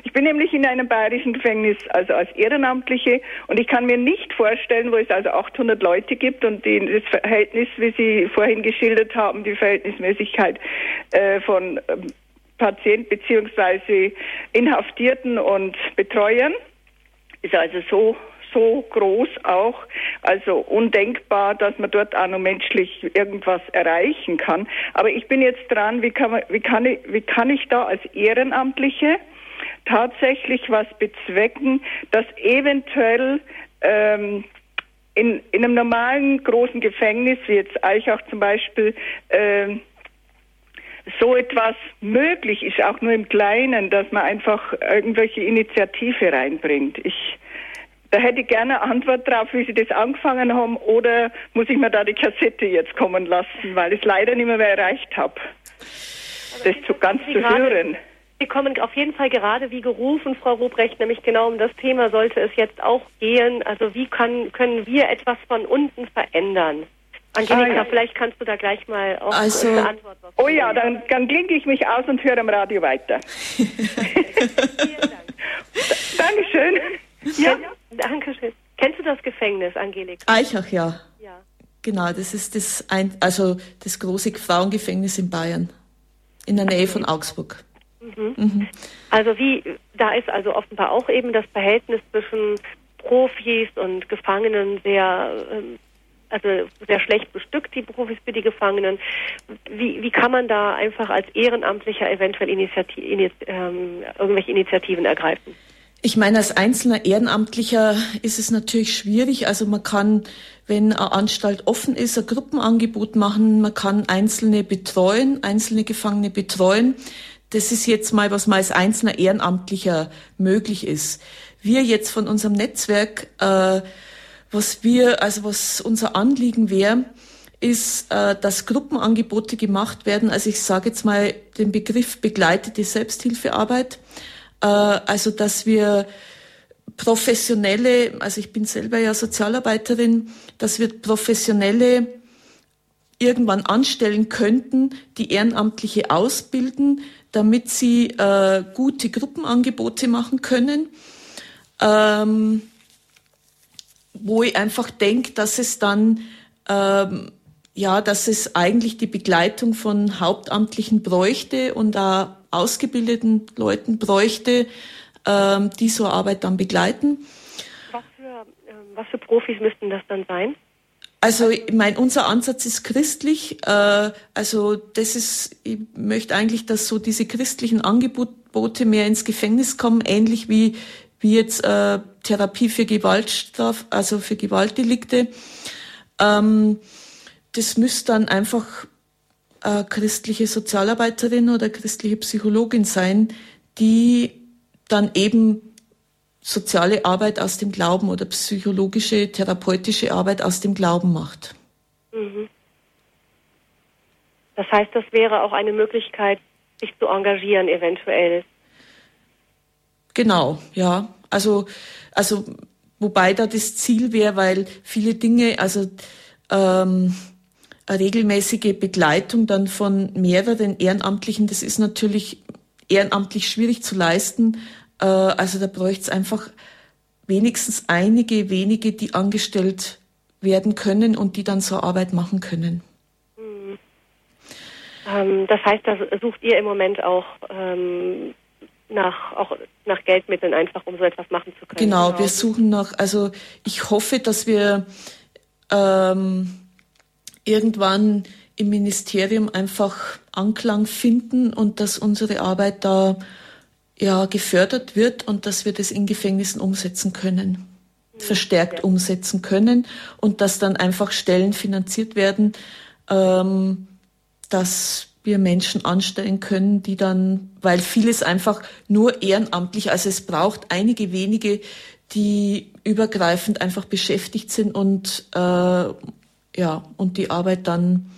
Ich bin nämlich in einem bayerischen Gefängnis, also als Ehrenamtliche, und ich kann mir nicht vorstellen, wo es also 800 Leute gibt und die, das Verhältnis, wie Sie vorhin geschildert haben, die Verhältnismäßigkeit äh, von ähm, Patient beziehungsweise Inhaftierten und Betreuern ist also so so groß auch, also undenkbar, dass man dort auch noch menschlich irgendwas erreichen kann. Aber ich bin jetzt dran, wie kann, man, wie kann, ich, wie kann ich da als Ehrenamtliche tatsächlich was bezwecken, dass eventuell ähm, in, in einem normalen großen Gefängnis, wie jetzt Eichach zum Beispiel, ähm, so etwas möglich ist, auch nur im Kleinen, dass man einfach irgendwelche Initiative reinbringt. Ich da hätte ich gerne eine Antwort drauf, wie Sie das angefangen haben, oder muss ich mir da die Kassette jetzt kommen lassen, weil ich es leider nicht mehr, mehr erreicht habe, das zu ganz zu hören. Sie kommen auf jeden Fall gerade wie gerufen, Frau Ruprecht, nämlich genau um das Thema sollte es jetzt auch gehen. Also wie kann, können wir etwas von unten verändern? Angelika, ah, ja. vielleicht kannst du da gleich mal auch also, eine Antwort was Oh ja, dann, dann klinke ich mich aus und höre am Radio weiter. Vielen Dank. Dankeschön. Ja. Danke schön. Kennst du das Gefängnis, Angelika? Eichach, ja. Ja. Genau, das ist das ein, also das große Frauengefängnis in Bayern. In der Nähe von Augsburg. Mhm. Mhm. Also wie, da ist also offenbar auch eben das Verhältnis zwischen Profis und Gefangenen sehr, ähm, also sehr schlecht bestückt, die Profis für die Gefangenen. Wie, wie kann man da einfach als Ehrenamtlicher eventuell Initiativ, Init, ähm, irgendwelche Initiativen ergreifen? Ich meine, als einzelner Ehrenamtlicher ist es natürlich schwierig. Also man kann, wenn eine Anstalt offen ist, ein Gruppenangebot machen. Man kann Einzelne betreuen, einzelne Gefangene betreuen. Das ist jetzt mal, was mal als einzelner Ehrenamtlicher möglich ist. Wir jetzt von unserem Netzwerk, äh, was wir, also was unser Anliegen wäre, ist, äh, dass Gruppenangebote gemacht werden. Also ich sage jetzt mal den Begriff begleitete Selbsthilfearbeit also, dass wir professionelle, also ich bin selber ja Sozialarbeiterin, dass wir professionelle irgendwann anstellen könnten, die Ehrenamtliche ausbilden, damit sie äh, gute Gruppenangebote machen können, ähm, wo ich einfach denke, dass es dann ähm, ja, dass es eigentlich die Begleitung von Hauptamtlichen bräuchte und da ausgebildeten Leuten bräuchte, ähm, die so Arbeit dann begleiten. Was für, äh, was für Profis müssten das dann sein? Also, ich mein, unser Ansatz ist christlich. Äh, also, das ist, ich möchte eigentlich, dass so diese christlichen Angebote mehr ins Gefängnis kommen, ähnlich wie, wie jetzt äh, Therapie für Gewaltstraf, also für Gewaltdelikte. Ähm, das müsste dann einfach äh, christliche Sozialarbeiterin oder christliche Psychologin sein, die dann eben soziale Arbeit aus dem Glauben oder psychologische, therapeutische Arbeit aus dem Glauben macht. Mhm. Das heißt, das wäre auch eine Möglichkeit, sich zu engagieren eventuell. Genau, ja. Also, also wobei da das Ziel wäre, weil viele Dinge, also ähm, regelmäßige Begleitung dann von mehreren Ehrenamtlichen, das ist natürlich ehrenamtlich schwierig zu leisten. Äh, also da bräuchte es einfach wenigstens einige wenige, die angestellt werden können und die dann so Arbeit machen können. Mhm. Ähm, das heißt, da sucht ihr im Moment auch ähm, nach auch nach Geldmitteln einfach, um so etwas machen zu können. Genau, genau. wir suchen nach, also ich hoffe, dass wir ähm, irgendwann im Ministerium einfach Anklang finden und dass unsere Arbeit da ja gefördert wird und dass wir das in Gefängnissen umsetzen können, verstärkt umsetzen können und dass dann einfach Stellen finanziert werden, ähm, dass wir Menschen anstellen können, die dann, weil vieles einfach nur ehrenamtlich, also es braucht einige wenige, die übergreifend einfach beschäftigt sind und äh, ja, und die Arbeit dann,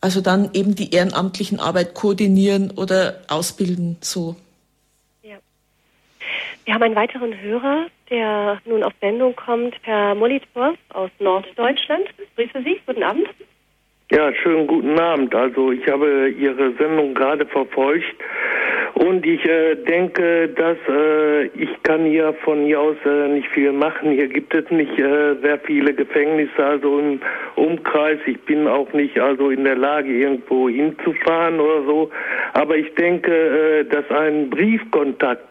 also dann eben die ehrenamtlichen Arbeit koordinieren oder ausbilden, so. Ja. Wir haben einen weiteren Hörer, der nun auf Sendung kommt per Monitor aus Norddeutschland. Grüße Sie, guten Abend. Ja, schönen guten Abend. Also ich habe Ihre Sendung gerade verfolgt und ich äh, denke, dass äh, ich kann hier von hier aus äh, nicht viel machen. Hier gibt es nicht äh, sehr viele Gefängnisse, also im Umkreis. Ich bin auch nicht also in der Lage, irgendwo hinzufahren oder so. Aber ich denke, äh, dass ein Briefkontakt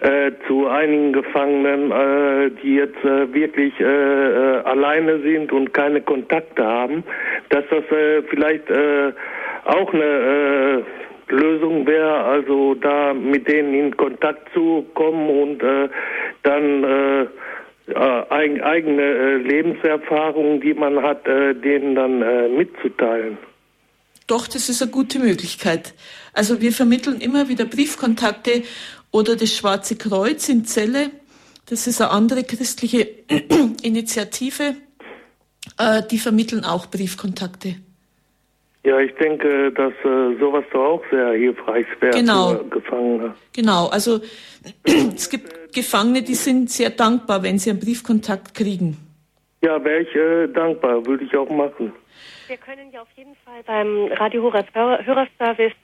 äh, zu einigen Gefangenen, äh, die jetzt äh, wirklich äh, äh, alleine sind und keine Kontakte haben, dass das vielleicht auch eine Lösung wäre, also da mit denen in Kontakt zu kommen und dann äh, eigene Lebenserfahrungen, die man hat, denen dann mitzuteilen. Doch, das ist eine gute Möglichkeit. Also wir vermitteln immer wieder Briefkontakte oder das Schwarze Kreuz in Celle. Das ist eine andere christliche Initiative. Äh, die vermitteln auch Briefkontakte. Ja, ich denke, dass äh, sowas doch auch sehr hilfreich wäre genau. für Gefangene. Genau, also es gibt Gefangene, die sind sehr dankbar, wenn sie einen Briefkontakt kriegen. Ja, wäre ich äh, dankbar, würde ich auch machen. Wir können ja auf jeden Fall beim Radio Horror Hörerservice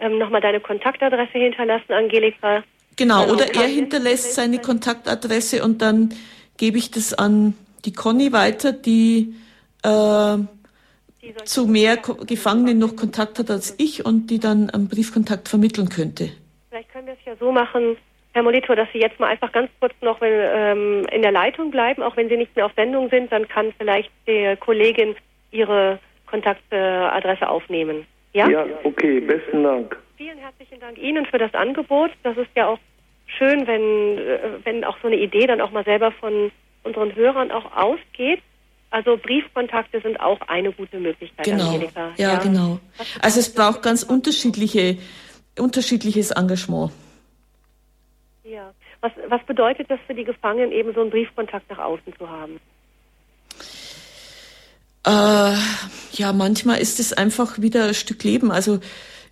ähm, nochmal deine Kontaktadresse hinterlassen, Angelika. Genau, oder er hinterlässt seine Kontaktadresse und dann gebe ich das an die Conny weiter, die, äh, die zu mehr Gefangenen noch Kontakt hat als ich und die dann einen Briefkontakt vermitteln könnte. Vielleicht können wir es ja so machen, Herr Molitor, dass Sie jetzt mal einfach ganz kurz noch ähm, in der Leitung bleiben, auch wenn Sie nicht mehr auf Sendung sind, dann kann vielleicht die Kollegin Ihre Kontaktadresse aufnehmen. Ja? Ja, okay, besten Dank. Vielen herzlichen Dank Ihnen für das Angebot. Das ist ja auch schön, wenn, äh, wenn auch so eine Idee dann auch mal selber von unseren Hörern auch ausgeht. Also Briefkontakte sind auch eine gute Möglichkeit. Genau. Ja, ja, genau. Also es braucht ganz unterschiedliche, unterschiedliches Engagement. Ja. Was, was bedeutet das für die Gefangenen, eben so einen Briefkontakt nach außen zu haben? Äh, ja, manchmal ist es einfach wieder ein Stück Leben. Also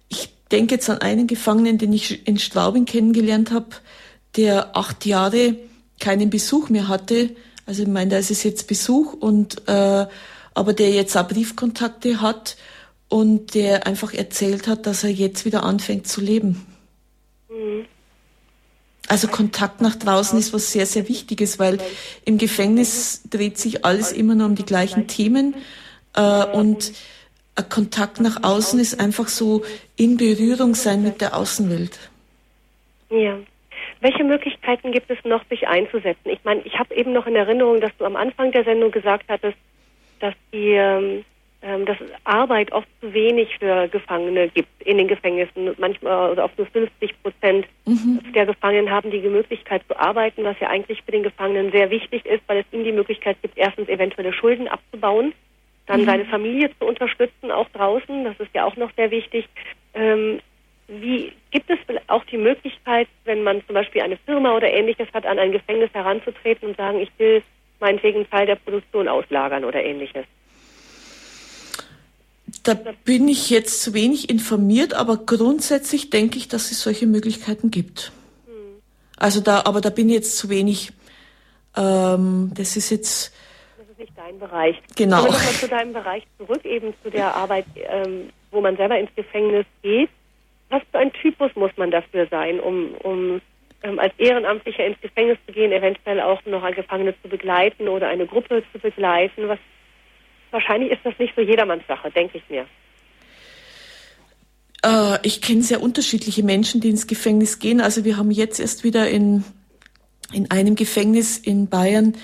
ich denke jetzt an einen Gefangenen, den ich in Straubing kennengelernt habe, der acht Jahre keinen Besuch mehr hatte. Also ich meine, da ist es jetzt Besuch und äh, aber der jetzt auch Briefkontakte hat und der einfach erzählt hat, dass er jetzt wieder anfängt zu leben. Mhm. Also Kontakt nach draußen ist was sehr, sehr Wichtiges, weil im Gefängnis dreht sich alles immer nur um die gleichen Themen äh, und Kontakt nach außen ist einfach so in Berührung sein mit der Außenwelt. Ja. Welche Möglichkeiten gibt es noch, sich einzusetzen? Ich meine, ich habe eben noch in Erinnerung, dass du am Anfang der Sendung gesagt hattest, dass die ähm, dass es Arbeit oft zu wenig für Gefangene gibt in den Gefängnissen. Manchmal oder oft nur 50 Prozent mhm. der Gefangenen haben die Möglichkeit zu arbeiten, was ja eigentlich für den Gefangenen sehr wichtig ist, weil es ihm die Möglichkeit gibt, erstens eventuelle Schulden abzubauen, dann mhm. seine Familie zu unterstützen, auch draußen. Das ist ja auch noch sehr wichtig. Ähm, wie gibt es auch die Möglichkeit, wenn man zum Beispiel eine Firma oder ähnliches hat, an ein Gefängnis heranzutreten und sagen, ich will meinetwegen Teil der Produktion auslagern oder ähnliches? Da bin ich jetzt zu wenig informiert, aber grundsätzlich denke ich, dass es solche Möglichkeiten gibt. Hm. Also da, aber da bin ich jetzt zu wenig Ähm, das ist jetzt. Das ist nicht dein Bereich. Genau. Kommen wir nochmal zu deinem Bereich zurück, eben zu der Arbeit, ähm, wo man selber ins Gefängnis geht. Was für ein Typus muss man dafür sein, um, um ähm, als Ehrenamtlicher ins Gefängnis zu gehen, eventuell auch noch ein Gefangene zu begleiten oder eine Gruppe zu begleiten? Was, wahrscheinlich ist das nicht so jedermanns Sache, denke ich mir. Äh, ich kenne sehr unterschiedliche Menschen, die ins Gefängnis gehen. Also wir haben jetzt erst wieder in, in einem Gefängnis in Bayern,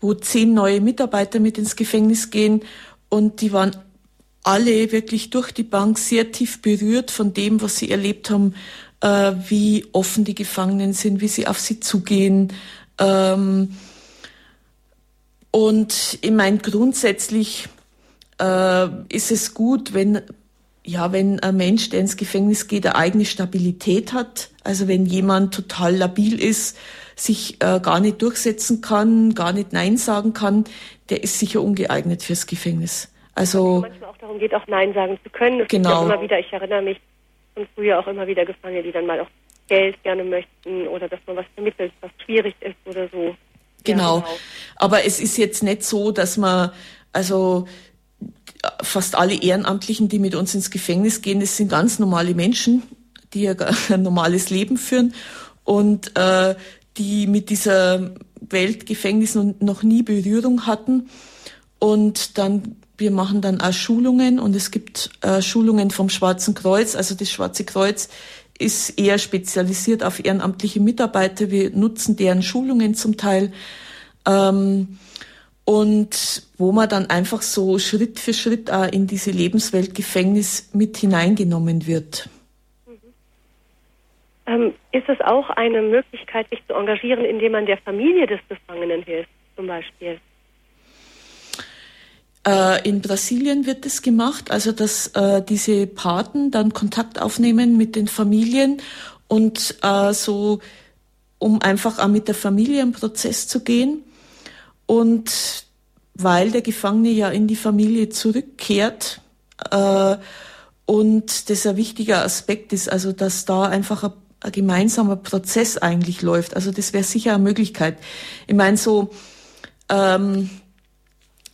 wo zehn neue Mitarbeiter mit ins Gefängnis gehen und die waren alle wirklich durch die Bank sehr tief berührt von dem, was sie erlebt haben, äh, wie offen die Gefangenen sind, wie sie auf sie zugehen. Ähm, und ich meine, grundsätzlich äh, ist es gut, wenn ja, wenn ein Mensch, der ins Gefängnis geht, eine eigene Stabilität hat, also wenn jemand total labil ist, sich äh, gar nicht durchsetzen kann, gar nicht Nein sagen kann, der ist sicher ungeeignet fürs Gefängnis. Also manchmal auch darum geht, auch Nein sagen zu können. Es genau. immer wieder, ich erinnere mich von früher auch immer wieder Gefangene, die dann mal auch Geld gerne möchten oder dass man was vermittelt, was schwierig ist oder so. Genau. Ja, genau. Aber es ist jetzt nicht so, dass man also fast alle Ehrenamtlichen, die mit uns ins Gefängnis gehen, das sind ganz normale Menschen, die ein normales Leben führen und äh, die mit dieser Welt Gefängnis noch nie Berührung hatten. Und dann, wir machen dann auch Schulungen und es gibt äh, Schulungen vom Schwarzen Kreuz. Also das Schwarze Kreuz ist eher spezialisiert auf ehrenamtliche Mitarbeiter. Wir nutzen deren Schulungen zum Teil. Ähm, und wo man dann einfach so Schritt für Schritt auch in diese Lebenswelt Gefängnis mit hineingenommen wird. Mhm. Ähm, ist es auch eine Möglichkeit, sich zu engagieren, indem man der Familie des Gefangenen hilft, zum Beispiel? Äh, in Brasilien wird es gemacht, also dass äh, diese Paten dann Kontakt aufnehmen mit den Familien und äh, so, um einfach auch mit der Familie im Prozess zu gehen. Und weil der Gefangene ja in die Familie zurückkehrt äh, und das ein wichtiger Aspekt ist, also dass da einfach ein, ein gemeinsamer Prozess eigentlich läuft. Also das wäre sicher eine Möglichkeit. Ich meine so, ähm,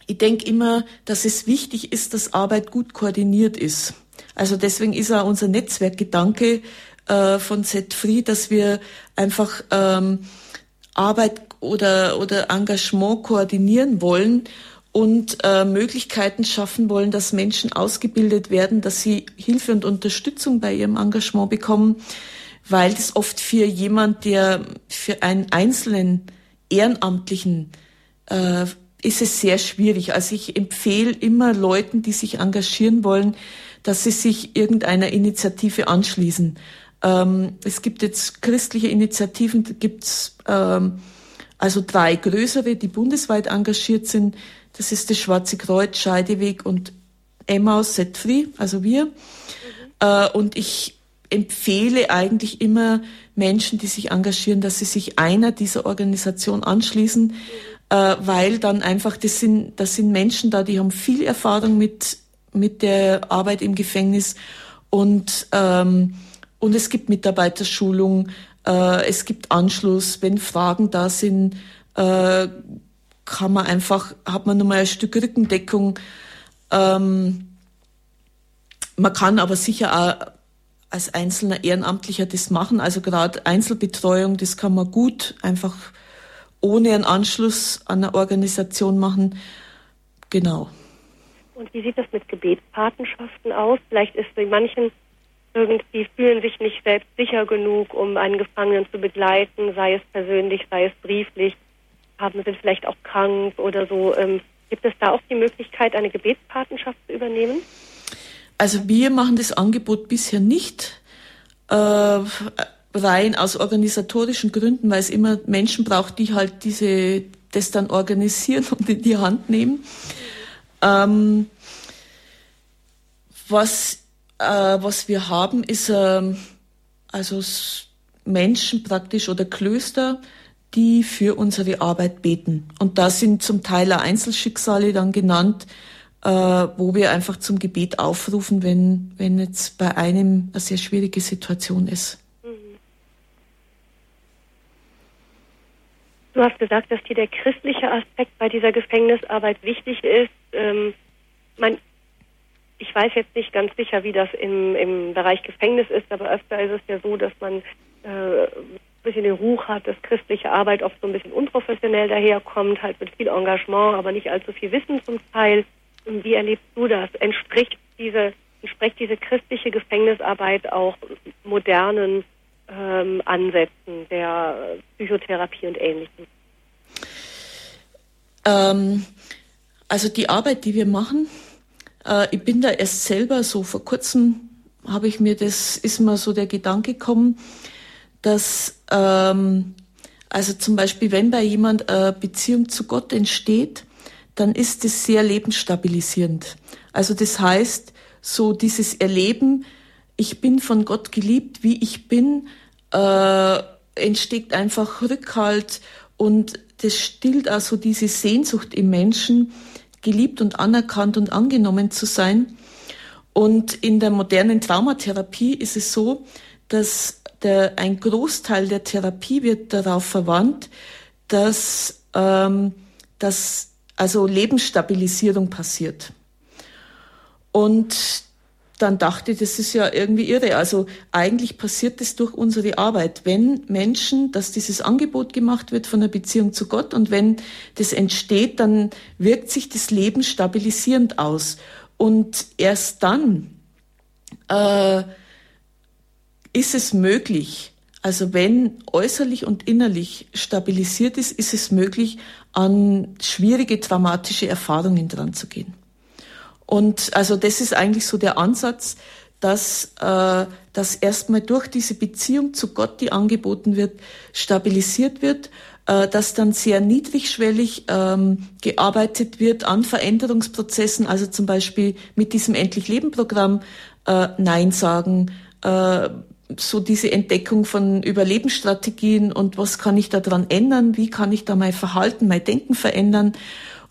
ich denke immer, dass es wichtig ist, dass Arbeit gut koordiniert ist. Also deswegen ist auch unser Netzwerkgedanke äh, von Z-Free, dass wir einfach ähm, Arbeit oder, oder Engagement koordinieren wollen und äh, Möglichkeiten schaffen wollen, dass Menschen ausgebildet werden, dass sie Hilfe und Unterstützung bei ihrem Engagement bekommen, weil das oft für jemand, der für einen einzelnen Ehrenamtlichen äh, ist es sehr schwierig. Also ich empfehle immer Leuten, die sich engagieren wollen, dass sie sich irgendeiner Initiative anschließen. Ähm, es gibt jetzt christliche Initiativen, gibt's ähm, also drei größere, die bundesweit engagiert sind. Das ist das Schwarze Kreuz, Scheideweg und Emmaus Set Free, also wir. Mhm. Äh, und ich empfehle eigentlich immer Menschen, die sich engagieren, dass sie sich einer dieser Organisationen anschließen, mhm. äh, weil dann einfach, das sind, das sind Menschen da, die haben viel Erfahrung mit, mit der Arbeit im Gefängnis und ähm, und es gibt Mitarbeiterschulung, äh, es gibt Anschluss, wenn Fragen da sind, äh, kann man einfach, hat man nochmal ein Stück Rückendeckung. Ähm, man kann aber sicher auch als einzelner Ehrenamtlicher das machen. Also gerade Einzelbetreuung, das kann man gut einfach ohne einen Anschluss an eine Organisation machen. Genau. Und wie sieht das mit Gebetspatenschaften aus? Vielleicht ist bei manchen irgendwie fühlen sich nicht selbst sicher genug, um einen Gefangenen zu begleiten, sei es persönlich, sei es brieflich, haben sind vielleicht auch krank oder so. Ähm, gibt es da auch die Möglichkeit, eine Gebetspatenschaft zu übernehmen? Also wir machen das Angebot bisher nicht. Äh, rein aus organisatorischen Gründen, weil es immer Menschen braucht, die halt diese das dann organisieren und in die Hand nehmen. Ähm, was äh, was wir haben, ist ähm, also Menschen praktisch oder Klöster, die für unsere Arbeit beten. Und da sind zum Teil auch Einzelschicksale dann genannt, äh, wo wir einfach zum Gebet aufrufen, wenn, wenn jetzt bei einem eine sehr schwierige Situation ist. Du hast gesagt, dass dir der christliche Aspekt bei dieser Gefängnisarbeit wichtig ist. Ähm, man, ich weiß jetzt nicht ganz sicher, wie das im, im Bereich Gefängnis ist, aber öfter ist es ja so, dass man äh, ein bisschen den Ruch hat, dass christliche Arbeit oft so ein bisschen unprofessionell daherkommt, halt mit viel Engagement, aber nicht allzu viel Wissen zum Teil. Wie erlebst du das? Entspricht diese, entspricht diese christliche Gefängnisarbeit auch modernen ähm, Ansätzen der Psychotherapie und Ähnlichem? Ähm, also die Arbeit, die wir machen, äh, ich bin da erst selber so vor kurzem habe ich mir das, ist mir so der Gedanke gekommen, dass ähm, also zum Beispiel, wenn bei jemand eine Beziehung zu Gott entsteht, dann ist es sehr lebensstabilisierend. Also das heißt, so dieses Erleben, ich bin von Gott geliebt, wie ich bin, äh, entsteht einfach Rückhalt und das stillt also diese Sehnsucht im Menschen, geliebt und anerkannt und angenommen zu sein. Und in der modernen Traumatherapie ist es so, dass der, ein Großteil der Therapie wird darauf verwandt, dass, ähm, dass also Lebensstabilisierung passiert. Und dann dachte ich, das ist ja irgendwie irre. Also eigentlich passiert das durch unsere Arbeit. Wenn Menschen, dass dieses Angebot gemacht wird von der Beziehung zu Gott und wenn das entsteht, dann wirkt sich das Leben stabilisierend aus. Und erst dann äh, ist es möglich, also wenn äußerlich und innerlich stabilisiert ist, ist es möglich, an schwierige traumatische Erfahrungen dran zu gehen. Und also das ist eigentlich so der Ansatz, dass, äh, dass erstmal durch diese Beziehung zu Gott, die angeboten wird, stabilisiert wird, äh, dass dann sehr niedrigschwellig ähm, gearbeitet wird an Veränderungsprozessen, also zum Beispiel mit diesem Endlich Leben Programm äh, Nein sagen, äh, so diese Entdeckung von Überlebensstrategien und was kann ich da dran ändern, wie kann ich da mein Verhalten, mein Denken verändern.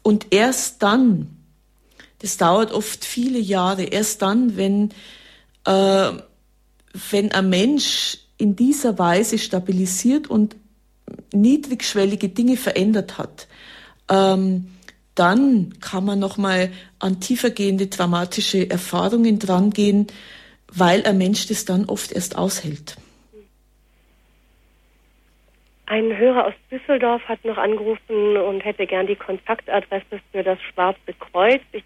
Und erst dann das dauert oft viele Jahre. Erst dann, wenn, äh, wenn ein Mensch in dieser Weise stabilisiert und niedrigschwellige Dinge verändert hat, ähm, dann kann man nochmal an tiefergehende traumatische Erfahrungen drangehen, weil ein Mensch das dann oft erst aushält. Ein Hörer aus Düsseldorf hat noch angerufen und hätte gern die Kontaktadresse für das Schwarze Kreuz. Ich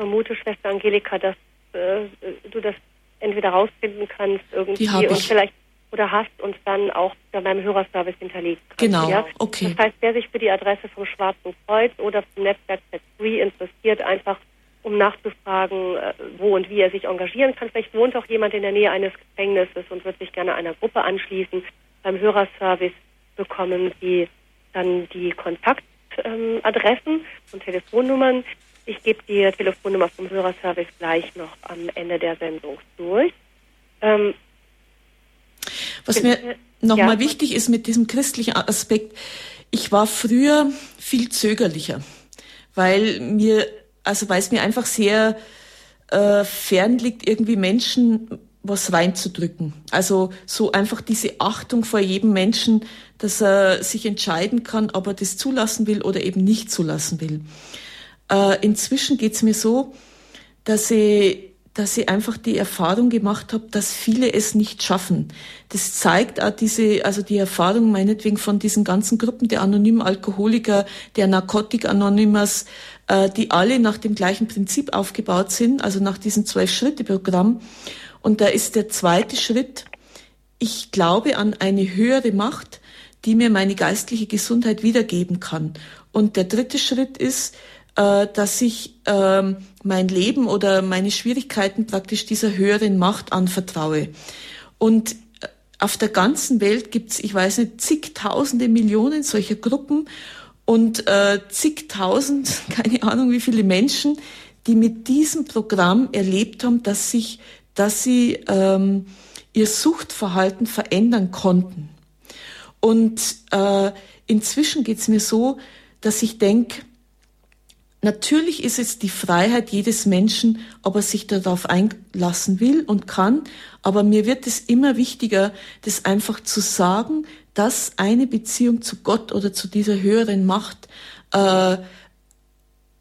vermute, Schwester Angelika, dass äh, du das entweder rausfinden kannst irgendwie und vielleicht oder hast und dann auch bei meinem Hörerservice hinterlegt kannst. Genau, ja? okay. Das heißt, wer sich für die Adresse vom Schwarzen Kreuz oder vom Netzwerk Z3 interessiert, einfach um nachzufragen, äh, wo und wie er sich engagieren kann. Vielleicht wohnt auch jemand in der Nähe eines Gefängnisses und wird sich gerne einer Gruppe anschließen. Beim Hörerservice bekommen Sie dann die Kontaktadressen ähm, und Telefonnummern. Ich gebe die Telefonnummer vom Hörerservice gleich noch am Ende der Sendung durch. Ähm, Was mir nochmal ja. wichtig ist mit diesem christlichen Aspekt, ich war früher viel zögerlicher, weil mir, also weil es mir einfach sehr äh, fern liegt, irgendwie Menschen was reinzudrücken. Also so einfach diese Achtung vor jedem Menschen, dass er sich entscheiden kann, ob er das zulassen will oder eben nicht zulassen will. Äh, inzwischen geht's mir so, dass ich, dass ich einfach die Erfahrung gemacht habe, dass viele es nicht schaffen. Das zeigt auch diese, also die Erfahrung meinetwegen von diesen ganzen Gruppen der anonymen Alkoholiker, der Narcotic Anonymous, äh, die alle nach dem gleichen Prinzip aufgebaut sind, also nach diesem Zwölf-Schritte-Programm. Und da ist der zweite Schritt, ich glaube an eine höhere Macht, die mir meine geistliche Gesundheit wiedergeben kann. Und der dritte Schritt ist, äh, dass ich ähm, mein Leben oder meine Schwierigkeiten praktisch dieser höheren Macht anvertraue. Und äh, auf der ganzen Welt gibt's, ich weiß nicht, zigtausende Millionen solcher Gruppen und äh, zigtausend, keine Ahnung wie viele Menschen, die mit diesem Programm erlebt haben, dass sich, dass sie ähm, ihr Suchtverhalten verändern konnten. Und äh, inzwischen geht's mir so, dass ich denke, Natürlich ist es die Freiheit jedes Menschen, ob er sich darauf einlassen will und kann. Aber mir wird es immer wichtiger, das einfach zu sagen, dass eine Beziehung zu Gott oder zu dieser höheren Macht äh,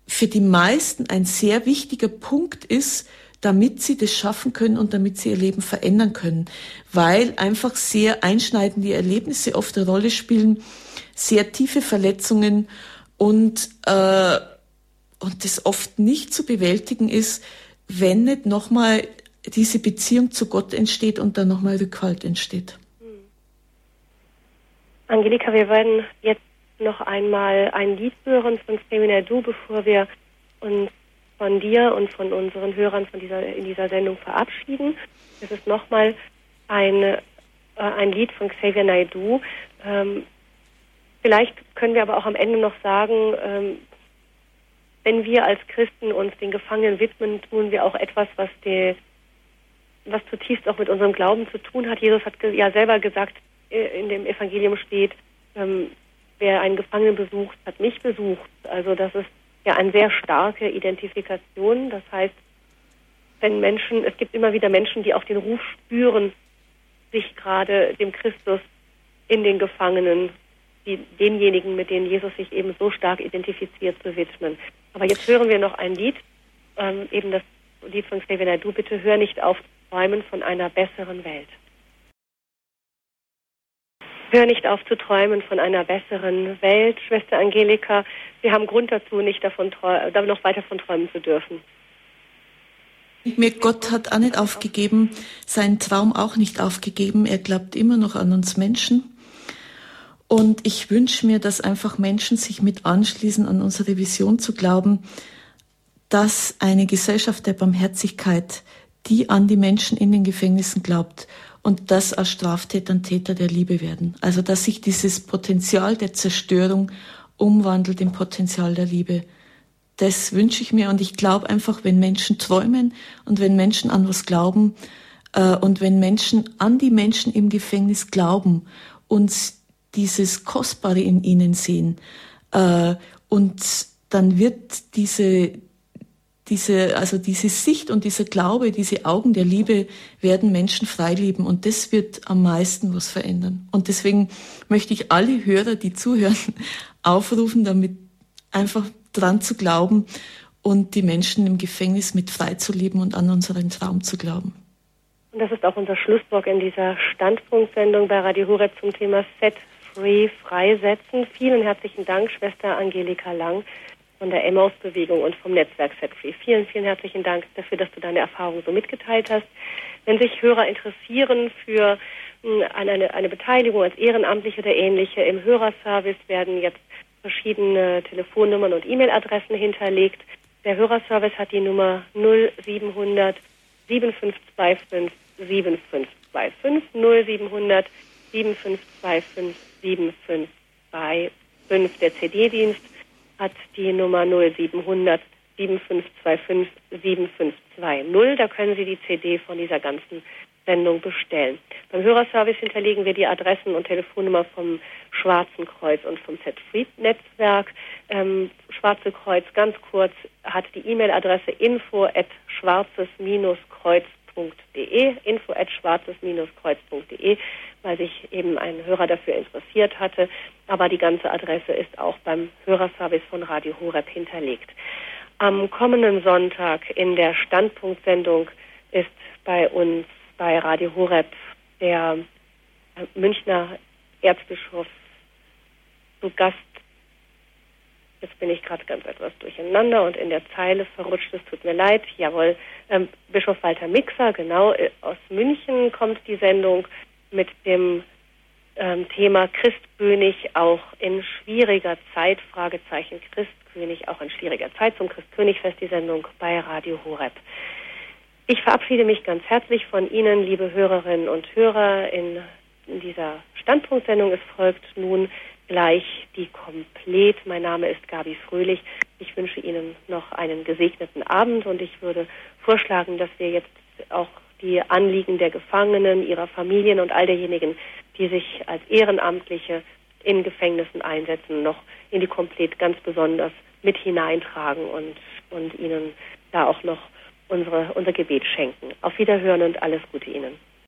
für die meisten ein sehr wichtiger Punkt ist, damit sie das schaffen können und damit sie ihr Leben verändern können, weil einfach sehr einschneidende Erlebnisse oft eine Rolle spielen, sehr tiefe Verletzungen und äh, und das oft nicht zu bewältigen ist, wenn nicht nochmal diese Beziehung zu Gott entsteht und dann nochmal Rückhalt entsteht. Hm. Angelika, wir werden jetzt noch einmal ein Lied hören von Femina Du, bevor wir uns von dir und von unseren Hörern von dieser, in dieser Sendung verabschieden. Es ist nochmal ein, äh, ein Lied von Xavier Naidoo. Ähm, vielleicht können wir aber auch am Ende noch sagen, ähm, wenn wir als Christen uns den Gefangenen widmen, tun wir auch etwas, was die, was zutiefst auch mit unserem Glauben zu tun hat. Jesus hat ja selber gesagt, äh, in dem Evangelium steht, ähm, wer einen Gefangenen besucht, hat mich besucht. Also das ist ja eine sehr starke Identifikation. Das heißt, wenn Menschen, es gibt immer wieder Menschen, die auch den Ruf spüren, sich gerade dem Christus in den Gefangenen, die, denjenigen, mit denen Jesus sich eben so stark identifiziert, zu widmen. Aber jetzt hören wir noch ein Lied, ähm, eben das Lied von Xavier Du bitte hör nicht auf zu träumen von einer besseren Welt. Hör nicht auf zu träumen von einer besseren Welt, Schwester Angelika. Wir haben Grund dazu, nicht davon noch weiter von träumen zu dürfen. Mir Gott hat auch nicht aufgegeben, seinen Traum auch nicht aufgegeben. Er glaubt immer noch an uns Menschen. Und ich wünsche mir, dass einfach Menschen sich mit anschließen, an unsere Vision zu glauben, dass eine Gesellschaft der Barmherzigkeit, die an die Menschen in den Gefängnissen glaubt und dass als Straftäter und Täter der Liebe werden. Also dass sich dieses Potenzial der Zerstörung umwandelt in Potenzial der Liebe. Das wünsche ich mir und ich glaube einfach, wenn Menschen träumen und wenn Menschen an was glauben äh, und wenn Menschen an die Menschen im Gefängnis glauben und dieses Kostbare in ihnen sehen. Äh, und dann wird diese, diese, also diese Sicht und dieser Glaube, diese Augen der Liebe werden Menschen frei lieben und das wird am meisten was verändern. Und deswegen möchte ich alle Hörer, die zuhören, aufrufen, damit einfach dran zu glauben und die Menschen im Gefängnis mit frei zu leben und an unseren Traum zu glauben. Und das ist auch unser Schlusswort in dieser Standpunktsendung bei Radio Horeb zum Thema Set Free freisetzen. Vielen herzlichen Dank, Schwester Angelika Lang von der Emmaus-Bewegung und vom Netzwerk Set. Vielen, vielen herzlichen Dank dafür, dass du deine Erfahrungen so mitgeteilt hast. Wenn sich Hörer interessieren für hm, eine, eine Beteiligung als Ehrenamtliche oder ähnliche im Hörerservice, werden jetzt verschiedene Telefonnummern und E-Mail-Adressen hinterlegt. Der Hörerservice hat die Nummer 0700 7525 7525 0700 7525 7525. Der CD-Dienst hat die Nummer 0700 7525 7520. Da können Sie die CD von dieser ganzen Sendung bestellen. Beim Hörerservice hinterlegen wir die Adressen und Telefonnummer vom Schwarzen Kreuz und vom Z-Fried-Netzwerk. Ähm, Schwarze Kreuz, ganz kurz, hat die E-Mail-Adresse info at schwarzes-kreuz.de, info at schwarzes-kreuz.de weil sich eben ein Hörer dafür interessiert hatte. Aber die ganze Adresse ist auch beim Hörerservice von Radio Horeb hinterlegt. Am kommenden Sonntag in der Standpunktsendung ist bei uns bei Radio Horeb der Münchner Erzbischof zu Gast. Jetzt bin ich gerade ganz etwas durcheinander und in der Zeile verrutscht. Es tut mir leid. Jawohl, ähm, Bischof Walter Mixer, genau, äh, aus München kommt die Sendung mit dem ähm, Thema Christkönig auch in schwieriger Zeit, Fragezeichen Christkönig auch in schwieriger Zeit zum Christkönigfest, die Sendung bei Radio Horeb. Ich verabschiede mich ganz herzlich von Ihnen, liebe Hörerinnen und Hörer, in, in dieser Standpunktsendung. Es folgt nun gleich die Komplett. Mein Name ist Gabi Fröhlich. Ich wünsche Ihnen noch einen gesegneten Abend und ich würde vorschlagen, dass wir jetzt auch die Anliegen der Gefangenen, ihrer Familien und all derjenigen, die sich als Ehrenamtliche in Gefängnissen einsetzen, noch in die Komplett ganz besonders mit hineintragen und, und ihnen da auch noch unsere, unser Gebet schenken. Auf Wiederhören und alles Gute Ihnen.